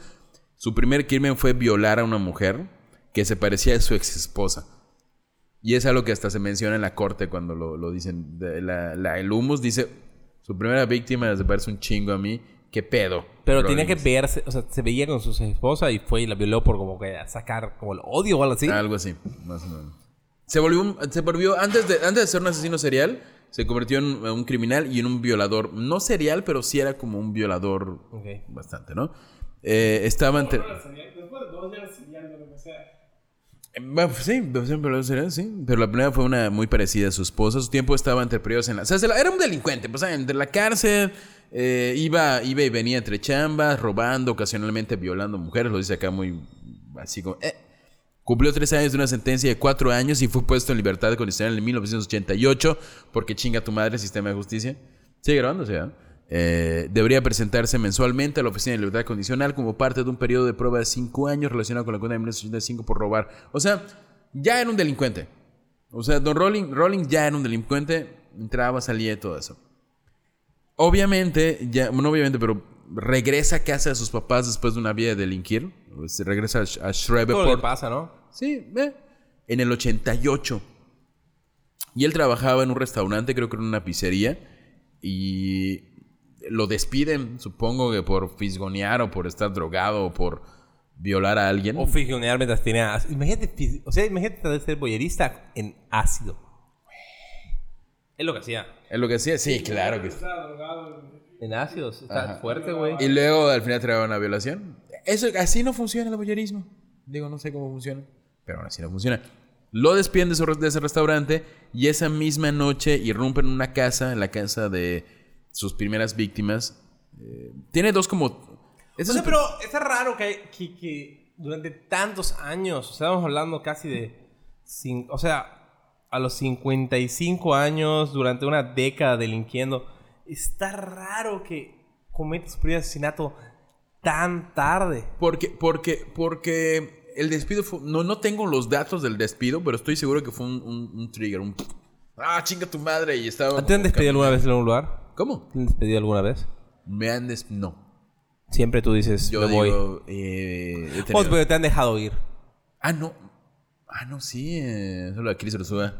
[SPEAKER 2] su primer crimen fue violar a una mujer que se parecía a su ex esposa. Y es algo que hasta se menciona en la corte cuando lo, lo dicen. De la, la- el humus dice: Su primera víctima se parece un chingo a mí. ¿qué pedo?
[SPEAKER 1] Pero tenía que verse, o sea, se veía con su esposa y fue y la violó por como que a sacar como el odio o algo así.
[SPEAKER 2] Algo así, más o menos. Se volvió, un- se volvió antes de, antes de ser un asesino serial, se convirtió en un criminal y en un violador. No serial, pero sí era como un violador bastante, ¿no? Eh, estaba entre...
[SPEAKER 3] Sería- Después
[SPEAKER 2] pues sí, pues sí, pero la primera fue una muy parecida a su esposa. Su tiempo estaba entre periodos en la... O era un delincuente, pues, entre la cárcel, eh, iba, iba y venía entre chambas, robando, ocasionalmente violando mujeres, lo dice acá muy así como... eh. Cumplió tres años de una sentencia de cuatro años y fue puesto en libertad condicional en 1988 porque chinga tu madre sistema de justicia. Sigue grabándose, ¿ah? Eh, debería presentarse mensualmente a la Oficina de Libertad Condicional como parte de un periodo de prueba de cinco años relacionado con la cuenta de 1985 por robar. O sea, ya era un delincuente. O sea, Don Rolling, Rolling ya era un delincuente, entraba, salía y todo eso. Obviamente, ya, no obviamente, pero regresa a casa de sus papás después de una vida de delinquir. Se regresa a, a
[SPEAKER 1] Todo lo que
[SPEAKER 2] Shreveport.
[SPEAKER 1] pasa, ¿no?
[SPEAKER 2] Sí, eh, en el 88. Y él trabajaba en un restaurante, creo que en una pizzería. Y lo despiden, supongo que por fisgonear o por estar drogado o por violar a alguien.
[SPEAKER 1] O fijonear mientras tenía ácido. Imagínate, o sea, imagínate tratar de ser boyerista en ácido. Es lo que hacía.
[SPEAKER 2] Es lo que hacía, sí, claro que sí.
[SPEAKER 3] Estaba drogado.
[SPEAKER 1] En ácido, está fuerte, güey.
[SPEAKER 2] Y luego al final traía una violación. Eso, así no funciona el voyerismo. Digo, no sé cómo funciona, pero aún así no funciona. Lo despiden de ese restaurante y esa misma noche irrumpen en una casa, en la casa de sus primeras víctimas. Eh, tiene dos como...
[SPEAKER 1] O sea, pero está raro que, que, que durante tantos años, o sea, estamos hablando casi de... cin- o sea, a los 55 años, durante una década delinquiendo, está raro que cometa su primer asesinato tan tarde.
[SPEAKER 2] Porque, porque, porque el despido fue... No, no tengo los datos del despido, pero estoy seguro que fue un, un- un trigger. Un... Ah, chinga tu madre. Y estaba...
[SPEAKER 1] ¿Te han despedido alguna vez en algún lugar?
[SPEAKER 2] ¿Cómo?
[SPEAKER 1] ¿Te han despedido alguna vez?
[SPEAKER 2] Me han des... No.
[SPEAKER 1] Siempre tú dices,
[SPEAKER 2] Yo
[SPEAKER 1] me voy.
[SPEAKER 2] eh, tenido-
[SPEAKER 1] pero te han dejado ir.
[SPEAKER 2] Ah, no. Ah, no, sí. Eh, solo a Chris Ursúa.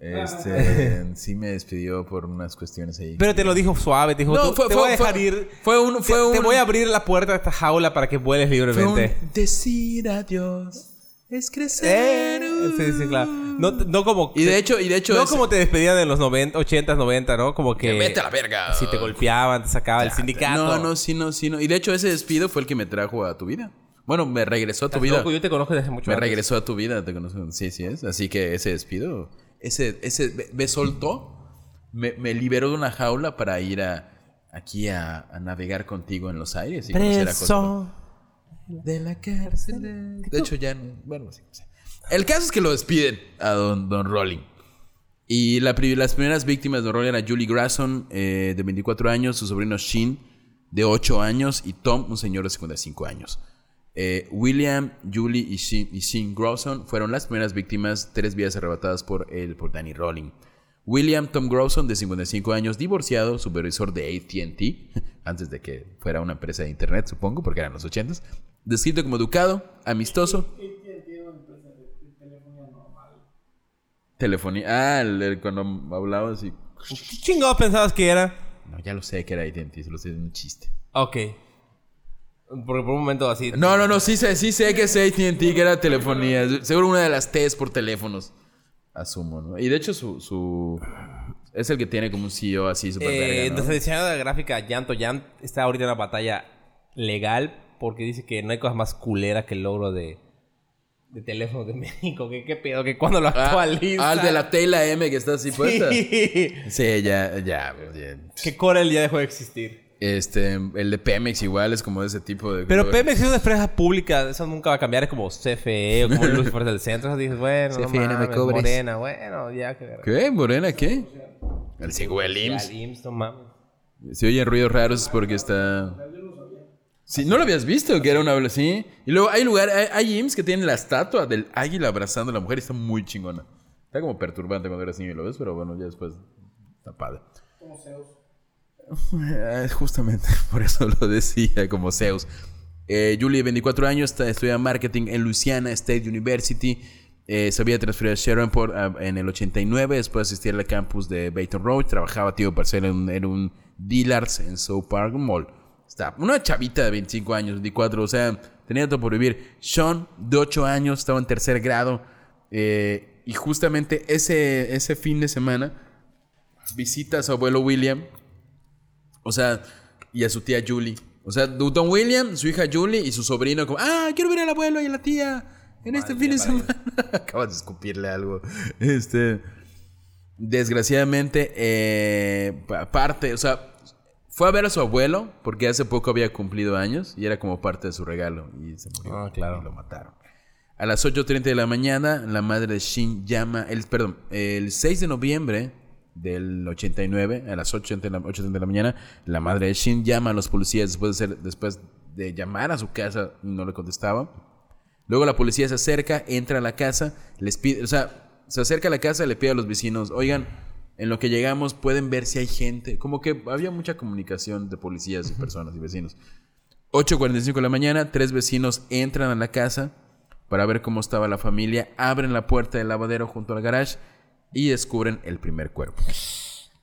[SPEAKER 2] Este, sí me despidió por unas cuestiones ahí.
[SPEAKER 1] Pero te lo dijo suave, te dijo,
[SPEAKER 2] No,
[SPEAKER 1] "Tú-
[SPEAKER 2] fue-
[SPEAKER 1] te
[SPEAKER 2] fue-
[SPEAKER 1] voy a dejar
[SPEAKER 2] fue-
[SPEAKER 1] ir.
[SPEAKER 2] fue un-
[SPEAKER 1] te-
[SPEAKER 2] fue
[SPEAKER 1] te,
[SPEAKER 2] un-
[SPEAKER 1] voy a abrir la puerta de esta jaula para que vueles
[SPEAKER 2] Fue
[SPEAKER 1] libremente.
[SPEAKER 2] un decir adiós es crecer.
[SPEAKER 1] Eh, sí, sí, claro. No, no como...
[SPEAKER 2] Y de hecho, y de hecho
[SPEAKER 1] no
[SPEAKER 2] es-
[SPEAKER 1] como te despedían en los 90, 80, 90, ¿no? Como que...
[SPEAKER 2] Vete a la verga.
[SPEAKER 1] Si te golpeaban, te sacaba el sindicato.
[SPEAKER 2] No, no, sí, no, sí, no. Y de hecho ese despido fue el que me trajo a tu vida. Bueno, me regresó a tu vida.
[SPEAKER 1] loco, yo te conozco desde hace mucho
[SPEAKER 2] Me
[SPEAKER 1] antes.
[SPEAKER 2] regresó a tu vida, te conozco. Sí, sí es. Así que ese despido, ese, ese me, soltó, me, me liberó de una jaula para ir a aquí a, a navegar contigo en los aires y conocer a cosas.
[SPEAKER 1] Preso.
[SPEAKER 2] De la cárcel. De, de hecho, ya no. Bueno, sí, sí. El caso es que lo despiden a Don, don Rolling. Y las primeras víctimas de Don Rolling eran Julie Grasson, eh, de 24 años, su sobrino Shin, de 8 años, y Tom, un señor de 55 años. Eh, William, Julie y Shin, y Grosson fueron las primeras víctimas, tres vidas arrebatadas por, por Danny Rolling. William Tom Grosson, de 55 años, divorciado, supervisor de ATT, antes de que fuera una empresa de internet, supongo, porque eran los 80s. Descrito como educado, amistoso. Telefonía. Ah, el- el- cuando hablabas y.
[SPEAKER 1] ¿Qué chingados pensabas que era?
[SPEAKER 2] No, ya lo sé que era ATT, se lo sé, es un chiste.
[SPEAKER 1] Ok. Porque por un momento así...
[SPEAKER 2] No, no, no, sí sé, sí sé que es ATT, que era telefonía. Seguro una de las T's por teléfonos. Asumo, ¿no? Y de hecho su... su es el que tiene como un CEO así súper
[SPEAKER 1] Eh,
[SPEAKER 2] verga, ¿no?
[SPEAKER 1] Nuestra diseñadora gráfica, Yanto Yan, está ahorita en una batalla legal porque dice que no hay cosa más culera que el logro de, de teléfonos de México. ¿Qué, qué pedo? Que cuando lo
[SPEAKER 2] Ah,
[SPEAKER 1] actualiza.
[SPEAKER 2] ah, el de la Tela M que está así puesta.
[SPEAKER 1] Sí.
[SPEAKER 2] Sí, ya, ya, ya.
[SPEAKER 1] que Corel ya dejó de existir.
[SPEAKER 2] Este, el de Pemex igual es como de ese tipo de...
[SPEAKER 1] Pero Pemex es una empresa pública, eso nunca va a cambiar, es como CFE o como Lucifer del Centro. Eso dices, bueno, no
[SPEAKER 2] CFE, no me
[SPEAKER 1] mames,
[SPEAKER 2] cobres.
[SPEAKER 1] Morena, bueno, ya que
[SPEAKER 2] ¿Qué? ¿Morena qué? El sigo el
[SPEAKER 1] Ya,
[SPEAKER 2] IMSS.
[SPEAKER 1] el IMSS, no mames.
[SPEAKER 2] Si oyen ruidos raros es porque está... Sí, ¿no lo habías visto? Que era una... Sí. Y luego hay lugar... Hay, hay que tienen la estatua del águila abrazando a la mujer y está muy chingona. Está como perturbante cuando eras niño y lo ves, pero bueno, ya después está padre.
[SPEAKER 3] Como Zeus.
[SPEAKER 2] Justamente por eso lo decía, como Zeus. Eh, Julie, 24 años, está, estudia marketing en Louisiana State University. Eh, se había transferido a Shreveport ah, en el 89, después asistía al campus de Baton Rouge. Trabajaba tiempo parcial en, un- en un Dillard's en South Park Mall. Está una chavita de 25 años, 24, o sea, tenía todo por vivir. Sean, de 8 años, estaba en tercer grado. eh, y justamente ese, ese fin de semana visita a su abuelo William. O sea, y a su tía Julie. O sea, Don William, su hija Julie y su sobrino como, ah, quiero ver al abuelo y a la tía en este fin de semana. Acabas de escupirle algo. Este, desgraciadamente, eh, pa- parte, o sea, fue a ver a su abuelo porque hace poco había cumplido años y era como parte de su regalo y se murió.
[SPEAKER 1] Ah, claro.
[SPEAKER 2] Y lo mataron. A las 8.30 de la mañana, la madre de Shin llama, el, perdón, el 6 de noviembre del 89, a las 8.30 de, la, 8:30 de la mañana, la madre de Shin llama a los policías después de, ser- después de llamar a su casa y no le contestaba. Luego la policía se acerca, entra a la casa, les pide, o sea, se acerca a la casa y le pide a los vecinos, oigan, en lo que llegamos pueden ver si hay gente. Como que había mucha comunicación de policías y personas y vecinos. 8.45 de la mañana, tres vecinos entran a la casa para ver cómo estaba la familia, abren la puerta del lavadero junto al garage y descubren el primer cuerpo.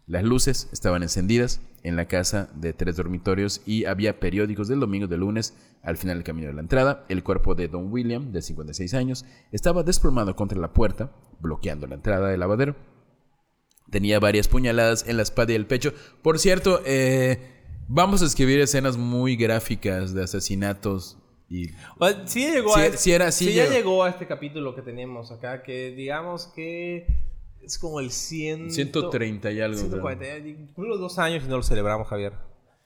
[SPEAKER 2] Las luces estaban encendidas en la casa de tres dormitorios y había periódicos del domingo de lunes al final del camino de la entrada. El cuerpo de Don William, de 56 años, estaba desplomado contra la puerta, bloqueando la entrada del lavadero. Tenía varias puñaladas en la espalda y el pecho. Por cierto, eh, vamos a escribir escenas muy gráficas de asesinatos y
[SPEAKER 1] sí llegó
[SPEAKER 2] Sí,
[SPEAKER 1] a
[SPEAKER 2] sí era- sí
[SPEAKER 1] ya
[SPEAKER 2] llegó.
[SPEAKER 1] llegó a este capítulo que teníamos acá, que digamos que es como el 100...
[SPEAKER 2] 130 y algo.
[SPEAKER 1] 140, ya cumplimos dos años y no lo celebramos, Javier.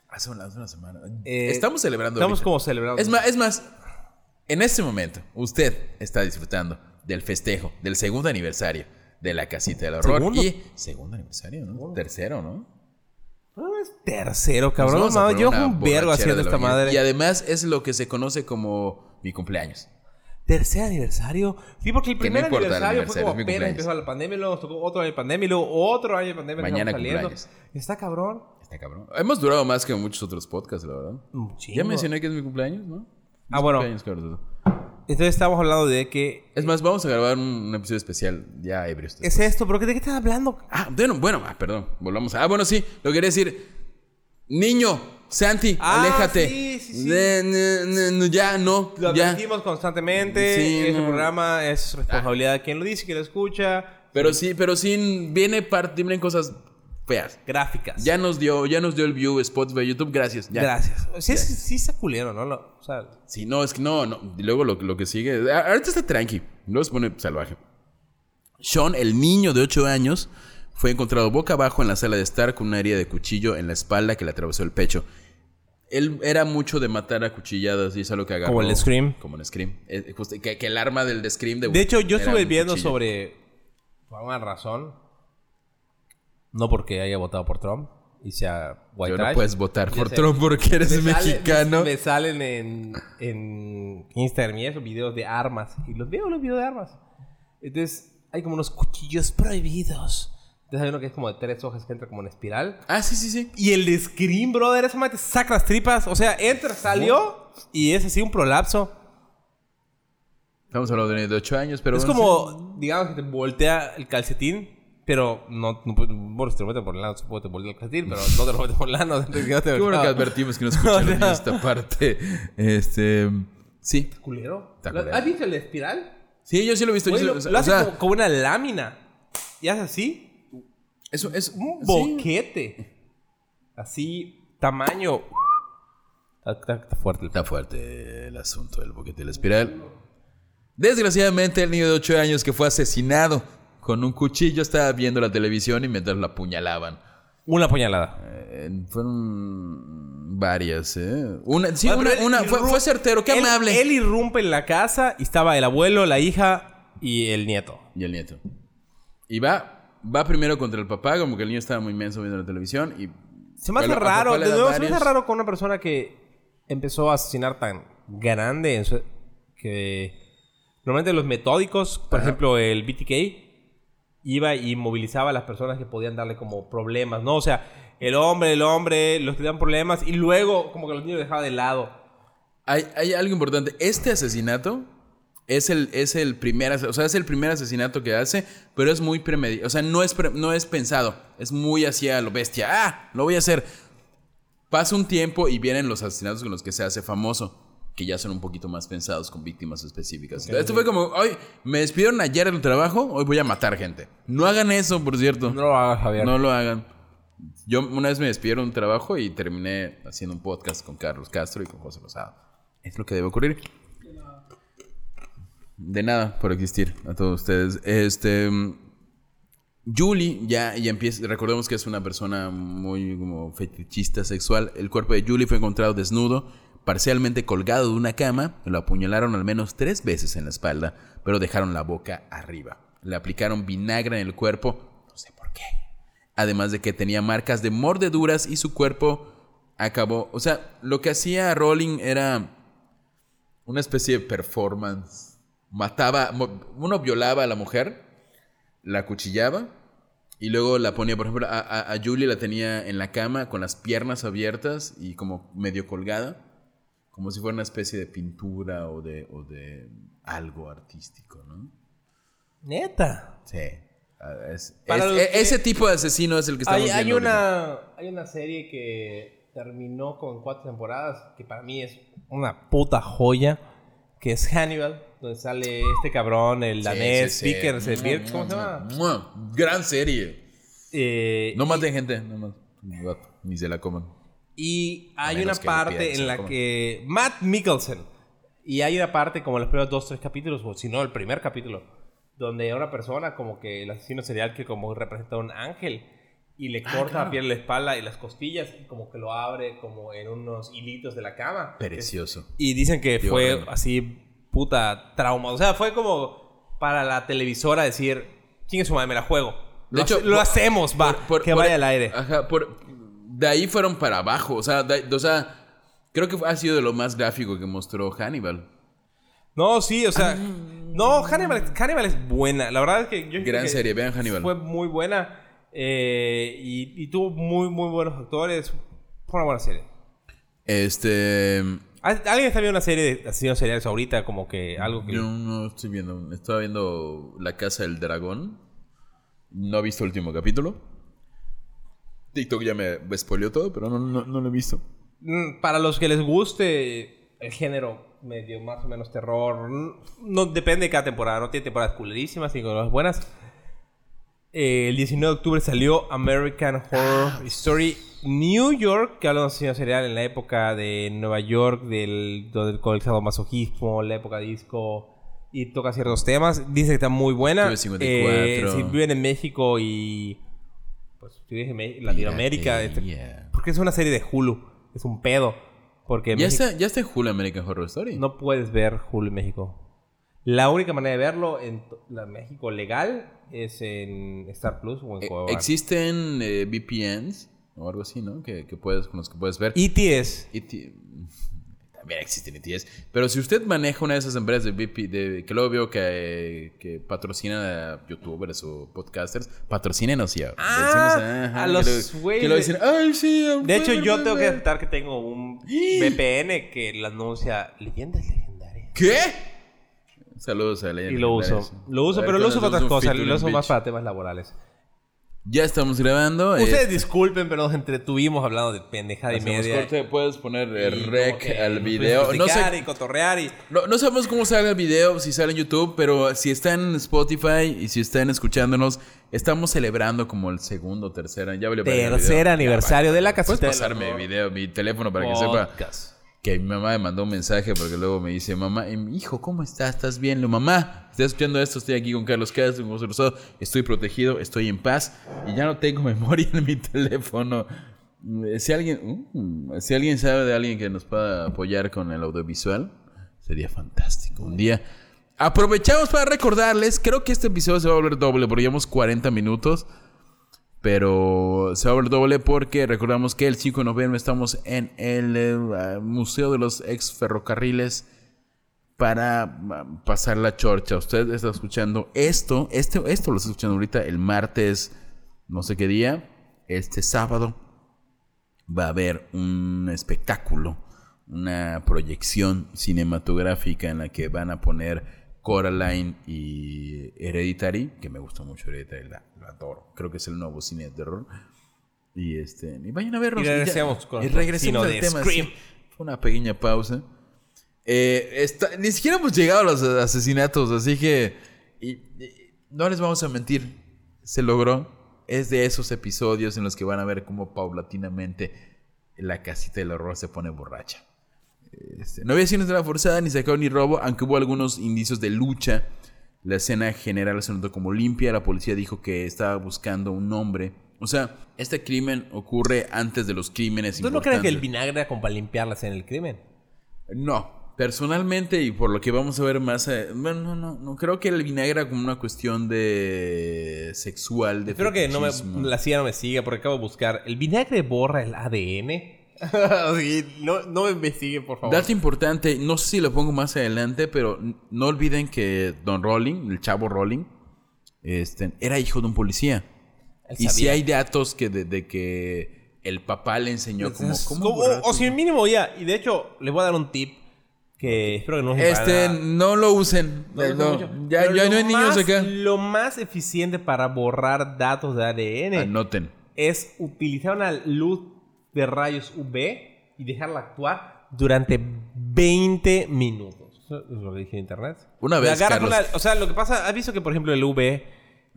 [SPEAKER 2] Hace una, hace una semana.
[SPEAKER 1] Eh,
[SPEAKER 2] estamos celebrando.
[SPEAKER 1] Estamos
[SPEAKER 2] ahorita.
[SPEAKER 1] como celebrando.
[SPEAKER 2] Es más, es más, en este momento, usted está disfrutando del festejo del segundo aniversario de la casita del horror.
[SPEAKER 1] ¿Segundo?
[SPEAKER 2] Y segundo aniversario, ¿no? Tercero, ¿no?
[SPEAKER 1] No, es tercero, cabrón. No, yo un vergo haciendo esta madre.
[SPEAKER 2] Y además es lo que se conoce como mi cumpleaños.
[SPEAKER 1] Tercer aniversario. Sí, porque el
[SPEAKER 2] no
[SPEAKER 1] primer
[SPEAKER 2] el
[SPEAKER 1] aniversario, fue como apenas empezó la pandemia, luego nos tocó otro año de pandemia, y luego otro año de pandemia
[SPEAKER 2] Mañana
[SPEAKER 1] saliendo.
[SPEAKER 2] cumpleaños.
[SPEAKER 1] Está cabrón.
[SPEAKER 2] Está cabrón. Hemos durado más que muchos otros podcasts, la verdad.
[SPEAKER 1] Chingo.
[SPEAKER 2] Ya mencioné que es mi cumpleaños, ¿no?
[SPEAKER 1] Ah, bueno.
[SPEAKER 2] cabrón.
[SPEAKER 1] Entonces estamos hablando de que...
[SPEAKER 2] Es más, vamos a grabar un, un episodio especial ya ebrios.
[SPEAKER 1] Es esto, pero ¿de qué estás hablando?
[SPEAKER 2] Ah, bueno, bueno, ah, perdón, volvamos a... Ah, bueno, sí, lo quería decir. Niño, Santi,
[SPEAKER 1] Ah,
[SPEAKER 2] aléjate.
[SPEAKER 1] sí, sí, sí.
[SPEAKER 2] Ne- ne- ne- no, ya, no,
[SPEAKER 1] Lo advertimos constantemente.
[SPEAKER 2] Sí,
[SPEAKER 1] este
[SPEAKER 2] no.
[SPEAKER 1] programa es responsabilidad de quien lo dice, quien lo escucha.
[SPEAKER 2] Pero sí, pero sí, viene parte, vienen cosas feas.
[SPEAKER 1] Gráficas.
[SPEAKER 2] Ya nos dio, ya nos dio el view Spotify, YouTube, gracias. Ya.
[SPEAKER 1] Gracias. Sí, es, sí está culero, ¿no? Lo- o sea,
[SPEAKER 2] Sí, no, es que no, no. Y luego lo, lo que sigue. Ahorita está tranqui. Luego se pone salvaje. Sean, el niño de 8 años, fue encontrado boca abajo en la sala de estar con una herida de cuchillo en la espalda que le atravesó el pecho. Él era mucho de matar a cuchilladas y es algo que agarró.
[SPEAKER 1] Como el Scream.
[SPEAKER 2] Como el Scream. Eh, que, que el arma del de Scream de
[SPEAKER 1] De hecho, yo estuve viendo sobre. Por alguna razón. No porque haya votado por Trump y sea white
[SPEAKER 2] Yo no
[SPEAKER 1] trash.
[SPEAKER 2] puedes votar por
[SPEAKER 1] sé.
[SPEAKER 2] Trump porque eres
[SPEAKER 1] Me sale-
[SPEAKER 2] mexicano.
[SPEAKER 1] me salen en, en Instagram y eso, videos de armas. Y los veo los videos de armas. Entonces, hay como unos cuchillos prohibidos. Entonces, hay uno que es como de tres hojas que entra como en espiral.
[SPEAKER 2] Ah, sí, sí, sí.
[SPEAKER 1] Y el de Scream, brother, esa madre te saca las tripas. O sea, entra, salió y es así un prolapso.
[SPEAKER 2] Estamos hablando de un niño de 8 años, pero.
[SPEAKER 1] es
[SPEAKER 2] bueno,
[SPEAKER 1] como, digamos que te voltea el calcetín, pero no, no, puede- si te lo metes por el lado, supongo que te voltea el calcetín, pero no te lo metes por el lado. no te- no te-
[SPEAKER 2] Qué bueno que advertimos que no escuchan
[SPEAKER 1] O sea-
[SPEAKER 2] esta parte. Este. Sí.
[SPEAKER 1] ¿Culero?
[SPEAKER 2] Está
[SPEAKER 1] ¿Lo-
[SPEAKER 2] culero.
[SPEAKER 1] ¿Has visto el de espiral?
[SPEAKER 2] Sí, yo sí lo he visto. yo sí
[SPEAKER 1] lo, lo hace
[SPEAKER 2] o sea,
[SPEAKER 1] como, como una lámina. Y hace así,
[SPEAKER 2] eso es
[SPEAKER 1] un
[SPEAKER 2] sí.
[SPEAKER 1] boquete. Así, tamaño. Está, está- está fuerte el
[SPEAKER 2] Está fuerte el asunto del boquete de la espiral. Desgraciadamente, el niño de 8 años que fue asesinado con un cuchillo estaba viendo la televisión y mientras lo apuñalaban.
[SPEAKER 1] Una puñalada.
[SPEAKER 2] Eh, fueron varias, ¿eh? Una, sí,
[SPEAKER 1] Ah,
[SPEAKER 2] una,
[SPEAKER 1] pero él
[SPEAKER 2] una- fue, certero, qué
[SPEAKER 1] él-
[SPEAKER 2] amable.
[SPEAKER 1] Él irrumpe en la casa y estaba el abuelo, la hija y el nieto.
[SPEAKER 2] Y el nieto. Y va, va primero contra el papá, como que el niño estaba muy inmenso viendo la televisión y...
[SPEAKER 1] Se me hace raro, de nuevo, se me hace raro con una persona que empezó a asesinar tan grande en su- que normalmente los metódicos, por
[SPEAKER 2] Ajá.
[SPEAKER 1] ejemplo el BTK, iba y movilizaba a las personas que podían darle como problemas, ¿no? O sea, el hombre, el hombre, los que dan problemas y luego como que los niños dejaba de lado.
[SPEAKER 2] Hay, hay algo importante. Este asesinato es el, es el primer, o sea, es el primer asesinato que hace, pero es muy premeditado. O sea, no es, pre- no es pensado. Es muy hacia lo bestia. ¡Ah! Lo voy a hacer. Pasa un tiempo y vienen los asesinatos con los que se hace famoso, que ya son un poquito más pensados con víctimas específicas. Esto fue como, hoy me despidieron ayer del trabajo, hoy voy a matar gente. No hagan eso, por cierto.
[SPEAKER 1] No lo hagas, Javier.
[SPEAKER 2] No lo hagan. Yo una vez me despidieron de un trabajo y terminé haciendo un podcast con Carlos Castro y con José Rosado. Es lo que debe ocurrir. De nada por existir a todos ustedes. Este. Julie ya, ya empieza. Recordemos que es una persona muy como fetichista sexual. El cuerpo de Julie fue encontrado desnudo, parcialmente colgado de una cama. Lo apuñalaron al menos tres veces en la espalda, pero dejaron la boca arriba. Le aplicaron vinagre en el cuerpo. No sé por qué. Además de que tenía marcas de mordeduras y su cuerpo acabó. O sea, lo que hacía Rowling era una especie de performance. Mataba, uno violaba a la mujer, la cuchillaba y luego la ponía, por ejemplo, a, a- a Julie la tenía en la cama con las piernas abiertas y como medio colgada, como si fuera una especie de pintura o de, o de algo artístico, ¿no?
[SPEAKER 1] Neta.
[SPEAKER 2] Sí. Ah, es- e-
[SPEAKER 1] que-
[SPEAKER 2] ese tipo de asesino es el que estamos
[SPEAKER 1] Hay, hay
[SPEAKER 2] viendo ahorita.
[SPEAKER 1] una, hay una serie que terminó con cuatro temporadas, que para mí es una puta joya, que es Hannibal, donde sale este cabrón, el danés,
[SPEAKER 2] Sí, sí, sí.
[SPEAKER 1] Vickers, el Birks, ¿cómo se llama?
[SPEAKER 2] Gran serie.
[SPEAKER 1] Eh,
[SPEAKER 2] No maten gente, no más. Ni se la coman.
[SPEAKER 1] Y hay una parte en
[SPEAKER 2] la
[SPEAKER 1] que Matt Mikkelsen, y hay una parte como en los primeros dos, tres capítulos, o si no, el primer capítulo, donde una persona como que el asesino serial que como representa a un ángel y le corta
[SPEAKER 2] Ah, claro.
[SPEAKER 1] la piel de la espalda y las costillas y como que lo abre como en unos hilitos de la cama.
[SPEAKER 2] Precioso.
[SPEAKER 1] Y dicen que
[SPEAKER 2] Qué
[SPEAKER 1] fue así puta trauma. O sea, fue como para la televisora decir, chingue su madre, me la juego.
[SPEAKER 2] De
[SPEAKER 1] Lo,
[SPEAKER 2] hecho,
[SPEAKER 1] hace- lo
[SPEAKER 2] por-
[SPEAKER 1] hacemos, va,
[SPEAKER 2] Por- por-
[SPEAKER 1] que
[SPEAKER 2] por-
[SPEAKER 1] vaya al aire.
[SPEAKER 2] Ajá, por, de ahí fueron para abajo. O sea, de- o sea, creo que ha sido de lo más gráfico que mostró Hannibal.
[SPEAKER 1] No, sí, o sea.
[SPEAKER 2] Ah.
[SPEAKER 1] No, Hannibal, Hannibal es buena. La verdad es que yo
[SPEAKER 2] Gran
[SPEAKER 1] que
[SPEAKER 2] serie, vean Hannibal.
[SPEAKER 1] Fue muy buena. eh, y, y tuvo muy, muy buenos actores. Fue una buena serie.
[SPEAKER 2] Este.
[SPEAKER 1] ¿Al- ¿Alguien está viendo una serie de asesinos seriales ahorita? Como que algo que.
[SPEAKER 2] Yo no estoy viendo. Estaba viendo La Casa del Dragón. No he visto el último capítulo. TikTok ya me spoileó todo, pero no, no, no lo he visto.
[SPEAKER 1] Mm, Para los que les guste el género medio más o menos terror, no depende de cada temporada, no tiene temporadas culerísimas y cosas buenas. Eh, el 19 de octubre salió American Horror Story New York, que habla de un asesino serial en la época de Nueva York, del, del con el sadomasoquismo, la época disco, y toca ciertos temas. Dice que está muy buena.
[SPEAKER 2] Tuve 54.
[SPEAKER 1] Eh, si viven en México y si vives en Latinoamérica, este, porque es una serie de Hulu. Es un pedo. Porque
[SPEAKER 2] ¿Ya
[SPEAKER 1] México-
[SPEAKER 2] está, ¿Ya está en Hulu American Horror Story?
[SPEAKER 1] no puedes ver Hulu en México. La única manera de verlo en la México legal es en Star Plus o en
[SPEAKER 2] Eh,
[SPEAKER 1] Cuevana.
[SPEAKER 2] Existen eh, VPNs o algo así, ¿no? Que, que puedes, con los que puedes ver.
[SPEAKER 1] ETS.
[SPEAKER 2] Ti- También existen ETS. Pero si usted maneja una de esas empresas de VP, de, que luego veo que, que patrocinan a youtubers o podcasters, patrocínenos ya.
[SPEAKER 1] Ah, a los güeyes
[SPEAKER 2] Que lo
[SPEAKER 1] de-
[SPEAKER 2] dicen, ay, sí.
[SPEAKER 1] De hecho, yo tengo que aceptar que tengo un VPN que lo anuncia Leyendas Legendarias.
[SPEAKER 2] ¿Qué? Saludos a la
[SPEAKER 1] Y lo uso. Lo uso, pero lo uso para otras cosas. Lo uso más para temas laborales.
[SPEAKER 2] Ya estamos grabando.
[SPEAKER 1] Ustedes
[SPEAKER 2] eh,
[SPEAKER 1] disculpen, pero nos entretuvimos hablando de pendejada y media.
[SPEAKER 2] corte, puedes poner eh,
[SPEAKER 1] Y como
[SPEAKER 2] rec
[SPEAKER 1] que
[SPEAKER 2] al video.
[SPEAKER 1] puedes
[SPEAKER 2] No sé,
[SPEAKER 1] platicar y cotorrear y...
[SPEAKER 2] No, no sabemos cómo sale el video, si sale en YouTube, pero si está en Spotify y si están escuchándonos, estamos celebrando como el segundo, tercer año. Ya el
[SPEAKER 1] Tercer
[SPEAKER 2] video.
[SPEAKER 1] aniversario de la
[SPEAKER 2] Puedes
[SPEAKER 1] casita del
[SPEAKER 2] pasarme video, mi teléfono para que sepa. Que mi mamá me mandó un mensaje porque luego me dice, mamá, eh, hijo, ¿cómo estás? ¿Estás bien? Lo mamá, estás escuchando esto, estoy aquí con Carlos Castro, con Rosado, estoy protegido, estoy en paz y ya no tengo memoria en mi teléfono. Eh, Si alguien, uh, si alguien sabe de alguien que nos pueda apoyar con el audiovisual, sería fantástico. Un día aprovechamos para recordarles, creo que este episodio se va a volver doble porque llevamos 40 minutos. Pero se va a volver doble porque recordamos que el 5 de noviembre estamos en el eh, Museo de los Ex Ferrocarriles para ah, pasar la chorcha. Usted está escuchando esto, este, esto lo está escuchando ahorita el martes, no sé qué día, este sábado va a haber un espectáculo, una proyección cinematográfica en la que van a poner Coraline y Hereditary, que me gusta mucho Hereditary, la, la adoro. Creo que es el nuevo cine de terror. Y este, y vayan a vernos.
[SPEAKER 1] Y
[SPEAKER 2] ya-
[SPEAKER 1] regresemos con
[SPEAKER 2] y regresemos al tema.
[SPEAKER 1] Scream.
[SPEAKER 2] sí. Una pequeña pausa. Eh, está- ni siquiera hemos llegado a los asesinatos, así que y- y- no les vamos a mentir. Se logró. Es de esos episodios en los que van a ver cómo paulatinamente la casita del horror se pone borracha. Este, no había escenas de la forzada, ni sacado ni robo, aunque hubo algunos indicios de lucha. La escena general se notó como limpia. La policía dijo que estaba buscando un hombre. O sea, este crimen ocurre antes de los crímenes
[SPEAKER 1] ¿Tú no crees que el vinagre era como para limpiarlas en el crimen?
[SPEAKER 2] No, personalmente y por lo que vamos a ver más, a- bueno, no, no, no creo que el vinagre era como una cuestión de sexual, de
[SPEAKER 1] Espero que no me, la CIA no me siga porque acabo de buscar. ¿El vinagre borra el ADN? Sí, no, no me investigue, por favor.
[SPEAKER 2] Dato importante, no sé si lo pongo más adelante, pero no olviden que Don Rolling, el chavo Rolling, este, era hijo de un policía.
[SPEAKER 1] Él
[SPEAKER 2] Y si
[SPEAKER 1] sabía.
[SPEAKER 2] hay datos que de, de que el papá le enseñó como
[SPEAKER 1] Entonces,
[SPEAKER 2] cómo
[SPEAKER 1] como- o, o si mínimo ya. Y de hecho, les voy a dar un tip que espero que no se
[SPEAKER 2] Este, no lo usen.
[SPEAKER 1] No, no
[SPEAKER 2] no, ya, ya
[SPEAKER 1] lo
[SPEAKER 2] no hay niños
[SPEAKER 1] más-
[SPEAKER 2] acá.
[SPEAKER 1] Lo más eficiente para borrar datos de ADN
[SPEAKER 2] Anoten.
[SPEAKER 1] es utilizar una luz de rayos UV y dejarla actuar durante 20 minutos. Eso es lo que dije en internet.
[SPEAKER 2] Una vez,
[SPEAKER 1] Agarras
[SPEAKER 2] Carlos.
[SPEAKER 1] una- o sea, lo que pasa, ¿has visto que por ejemplo el UV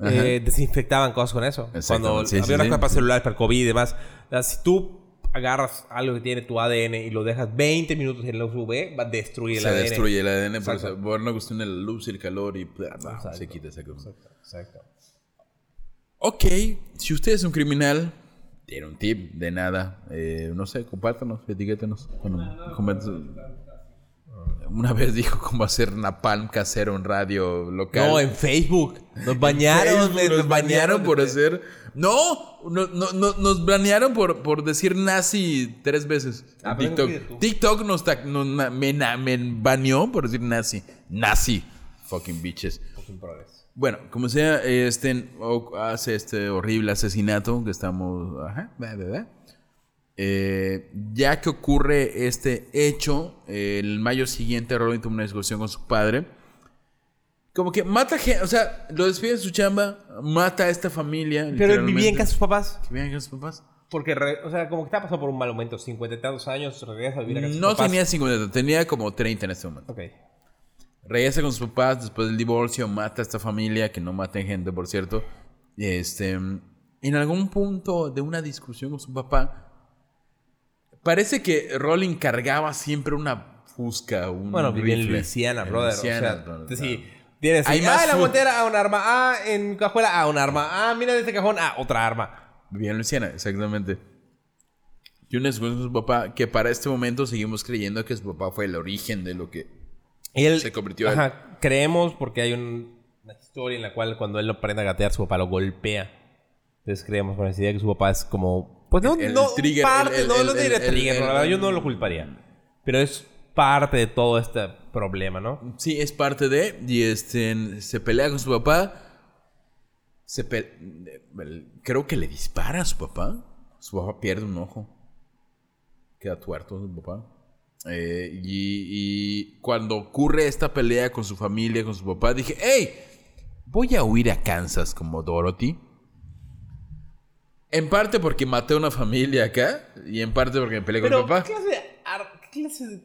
[SPEAKER 1] eh, desinfectaban cosas con eso? Cuando
[SPEAKER 2] sí,
[SPEAKER 1] había
[SPEAKER 2] sí,
[SPEAKER 1] unas
[SPEAKER 2] sí.
[SPEAKER 1] para celulares, para el COVID y demás. O sea, si tú agarras algo que tiene tu ADN y lo dejas 20 minutos en luz UV, va a destruir el
[SPEAKER 2] Se
[SPEAKER 1] ADN.
[SPEAKER 2] destruye el ADN, por
[SPEAKER 1] Exacto.
[SPEAKER 2] eso, por una cuestión de la luz y el calor y bla, bla,
[SPEAKER 1] Exacto.
[SPEAKER 2] se quita esa cosa.
[SPEAKER 1] Exacto.
[SPEAKER 2] Ok, si usted es un criminal, tiene un tip de nada. eh, no sé, compártanos, etiquétenos. Bueno. Una vez dijo cómo hacer napalm casero en radio local.
[SPEAKER 1] No, en Facebook. Nos bañaron.
[SPEAKER 2] Facebook nos bañaron por hacer. No, no, no, no, nos banearon por, por decir nazi tres veces. en
[SPEAKER 1] Ah, pero
[SPEAKER 2] TikTok. TikTok nos, ta- nos na- me, na- me baneó por decir nazi. Nazi. Fucking bitches. Bueno, como sea, este hace este horrible asesinato que estamos. Ajá, va, va. Eh, ya que ocurre este hecho, eh, el mayo siguiente Rolling tuvo una discusión con su padre. Como que mata gente, o sea, lo despide de su chamba, mata a esta familia.
[SPEAKER 1] Pero él
[SPEAKER 2] literalmente.
[SPEAKER 1] vivía en casa de sus papás.
[SPEAKER 2] ¿Que vivía en casa de sus papás?
[SPEAKER 1] Porque, re- o sea, como que está pasando por un mal momento. 50 y tantos años, regresa a vivir a casa de sus
[SPEAKER 2] No
[SPEAKER 1] papás.
[SPEAKER 2] tenía 50, tenía como 30 en este momento.
[SPEAKER 1] Ok.
[SPEAKER 2] Regresa con sus papás después del divorcio, mata a esta familia, que no maten gente, por cierto. Este, en algún punto de una discusión con su papá, parece que Rolling cargaba siempre una fusca, un
[SPEAKER 1] Bueno, vivía en
[SPEAKER 2] rifle.
[SPEAKER 1] Luisiana,
[SPEAKER 2] En
[SPEAKER 1] brother.
[SPEAKER 2] Luisiana,
[SPEAKER 1] o sea,
[SPEAKER 2] brother, claro.
[SPEAKER 1] sí. Tienes
[SPEAKER 2] Hay
[SPEAKER 1] ahí,
[SPEAKER 2] más
[SPEAKER 1] ah, en la guantera, ah, un arma. Ah, en cajuela, ah, un arma. Ah, mira de este cajón, ah, otra arma.
[SPEAKER 2] Vivía en Luisiana, exactamente. Y una discusión con su papá, que para este momento seguimos creyendo que su papá fue el origen de lo que...
[SPEAKER 1] Y él,
[SPEAKER 2] Se convirtió en-
[SPEAKER 1] Ajá, creemos porque hay un- una historia en la cual cuando él lo aprende a gatear, su papá lo golpea. Entonces creemos con esa idea que su papá es como... Pues no,
[SPEAKER 2] El- el
[SPEAKER 1] no
[SPEAKER 2] trigger,
[SPEAKER 1] parte,
[SPEAKER 2] el- el-
[SPEAKER 1] no lo
[SPEAKER 2] el-
[SPEAKER 1] diré
[SPEAKER 2] el-
[SPEAKER 1] trigger,
[SPEAKER 2] el-
[SPEAKER 1] la verdad, yo no lo culparía. Pero es parte de todo este problema, ¿no?
[SPEAKER 2] Sí, es parte de... Y este, se pelea con su papá. Se Creo que le dispara a su papá. Su papá pierde un ojo. Queda tuerto su papá. Eh, y, y cuando ocurre esta pelea con su familia, con su papá, dije, hey, voy a huir a Kansas como Dorothy. En parte porque maté a una familia acá y en parte porque me peleé con mi papá.
[SPEAKER 1] ¿qué clase de, ar- clase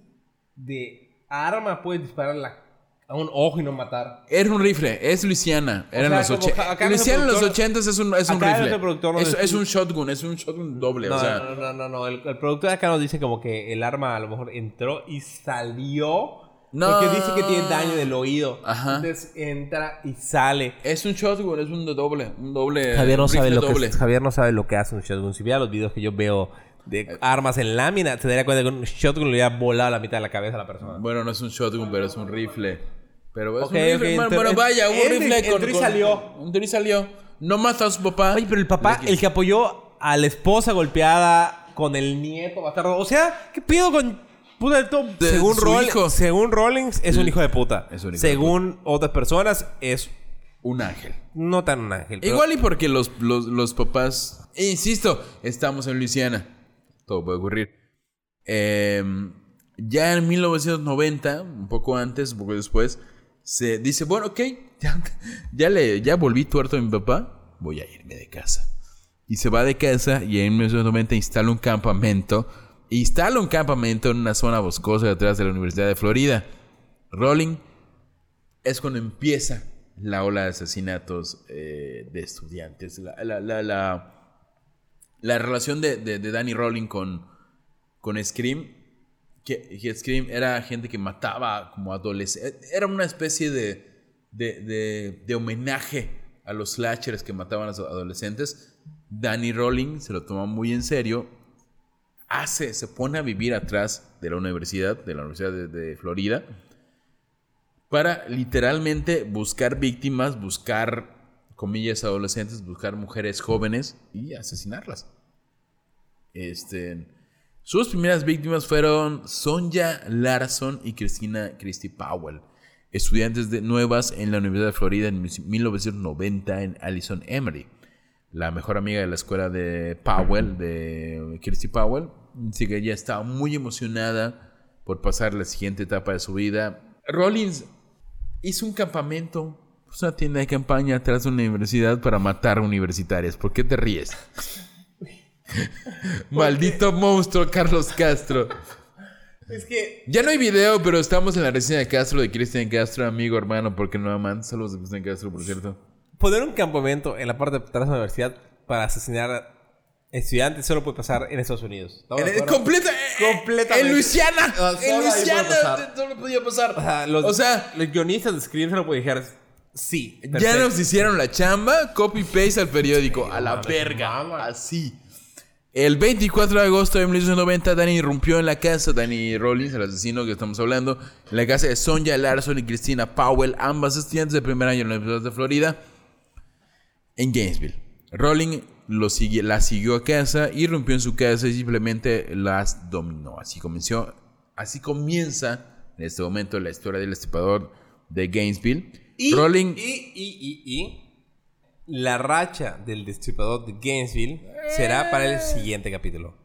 [SPEAKER 1] de arma puede disparar la- a un ojo y no matar?
[SPEAKER 2] Era un rifle, es Luisiana. Era en
[SPEAKER 1] sea,
[SPEAKER 2] los
[SPEAKER 1] como
[SPEAKER 2] 80.
[SPEAKER 1] acá nuestro
[SPEAKER 2] Luisiana en los
[SPEAKER 1] productor-
[SPEAKER 2] 80 es un, es un
[SPEAKER 1] acá
[SPEAKER 2] rifle. es, es un shotgun, es un shotgun doble.
[SPEAKER 1] No,
[SPEAKER 2] o sea,
[SPEAKER 1] no, no, no, no. El, el productor acá nos dice como que el arma a lo mejor entró y salió.
[SPEAKER 2] No.
[SPEAKER 1] Porque dice que tiene daño del oído.
[SPEAKER 2] Ajá.
[SPEAKER 1] Entonces entra y sale.
[SPEAKER 2] es un shotgun, es un doble. Un doble.
[SPEAKER 1] Javier no,
[SPEAKER 2] un
[SPEAKER 1] sabe lo
[SPEAKER 2] doble.
[SPEAKER 1] que, Javier no sabe lo que hace un shotgun. Si viera los videos que yo veo de armas en lámina, se daría cuenta que un shotgun le hubiera volado la mitad de la cabeza a la persona.
[SPEAKER 2] Bueno, no es un shotgun, pero es un rifle. Pero es
[SPEAKER 1] Ok,
[SPEAKER 2] un rifle.
[SPEAKER 1] ok,
[SPEAKER 2] bueno,
[SPEAKER 1] entró-
[SPEAKER 2] bueno, vaya, un rifle con.
[SPEAKER 1] y
[SPEAKER 2] con-
[SPEAKER 1] salió.
[SPEAKER 2] Entró y salió. No mató a su papá.
[SPEAKER 1] Oye, pero el papá, el que apoyó a la esposa golpeada con el nieto bastardo. O sea, ¿qué pido con puta de según, Roll-
[SPEAKER 2] hijo.
[SPEAKER 1] según Rollins, es un hijo de puta.
[SPEAKER 2] Es un hijo de
[SPEAKER 1] según otras personas, es
[SPEAKER 2] Un ángel.
[SPEAKER 1] no tan un ángel. pero-
[SPEAKER 2] Igual y porque los, los, los papás. insisto, estamos en Luisiana. Todo puede ocurrir. Eh, ya en 1990, un poco antes, un poco después, se dice: Bueno, ok, ya, ya, le, ya volví tuerto a mi papá. Voy a irme de casa. y se va de casa y en 1990 instala un campamento. Instala un campamento en una zona boscosa detrás de la Universidad de Florida. Rowling es cuando empieza la ola de asesinatos eh, de estudiantes. La- la- la- la relación de, de- Danny Rowling con, con Scream, que, Scream era gente que mataba como adolescentes. Era una especie de, de, homenaje a los slashers que mataban a los adolescentes. Danny Rowling se lo toma muy en serio. Hace, se pone a vivir atrás de la universidad, de la Universidad de Florida para literalmente buscar víctimas, buscar comillas adolescentes, buscar mujeres jóvenes y asesinarlas. Este, sus primeras víctimas fueron Sonja Larson y Christina Christy Powell, estudiantes de nuevas en la Universidad de Florida en 1990 en Allison Emery. La mejor amiga de la escuela de Powell, de Christy Powell, dice que ella estaba muy emocionada por pasar la siguiente etapa de su vida. Rollins hizo un campamento, puso una tienda de campaña atrás de una universidad para matar universitarias. ¿Por qué te ríes? Maldito monstruo, Carlos Castro.
[SPEAKER 1] Es que
[SPEAKER 2] Ya no hay video, pero estamos en la reseña de Castro, de Cristian Castro, amigo, hermano, porque no aman. Saludos de Cristian Castro, por cierto.
[SPEAKER 1] poner un campamento en la parte de atrás de la universidad para asesinar a estudiantes solo puede pasar en Estados Unidos. ¿Estamos de
[SPEAKER 2] En,
[SPEAKER 1] acuerdo?
[SPEAKER 2] completa, eh,
[SPEAKER 1] Completamente.
[SPEAKER 2] En Luisiana.
[SPEAKER 1] Solo
[SPEAKER 2] en Luisiana solo podía pasar.
[SPEAKER 1] O sea, los,
[SPEAKER 2] o sea,
[SPEAKER 1] los guionistas de Scream solo pueden dejar sí.
[SPEAKER 2] Ya nos hicieron la chamba, copy paste al periódico, a la verga, así. El 24 de agosto de 1990, Danny irrumpió en la casa, Danny Rollins, el asesino que estamos hablando, en la casa de Sonja Larson y Christina Powell, ambas estudiantes de primer año en la Universidad de Florida, en Gainesville. Rowling lo sigue, la siguió a casa, irrumpió en su casa y simplemente las dominó. Así comenzó, así comienza en este momento la historia del estipador de Gainesville.
[SPEAKER 1] Y,
[SPEAKER 2] Rowling
[SPEAKER 1] y, y, y, y la racha del destripador de Gainesville será para el siguiente capítulo.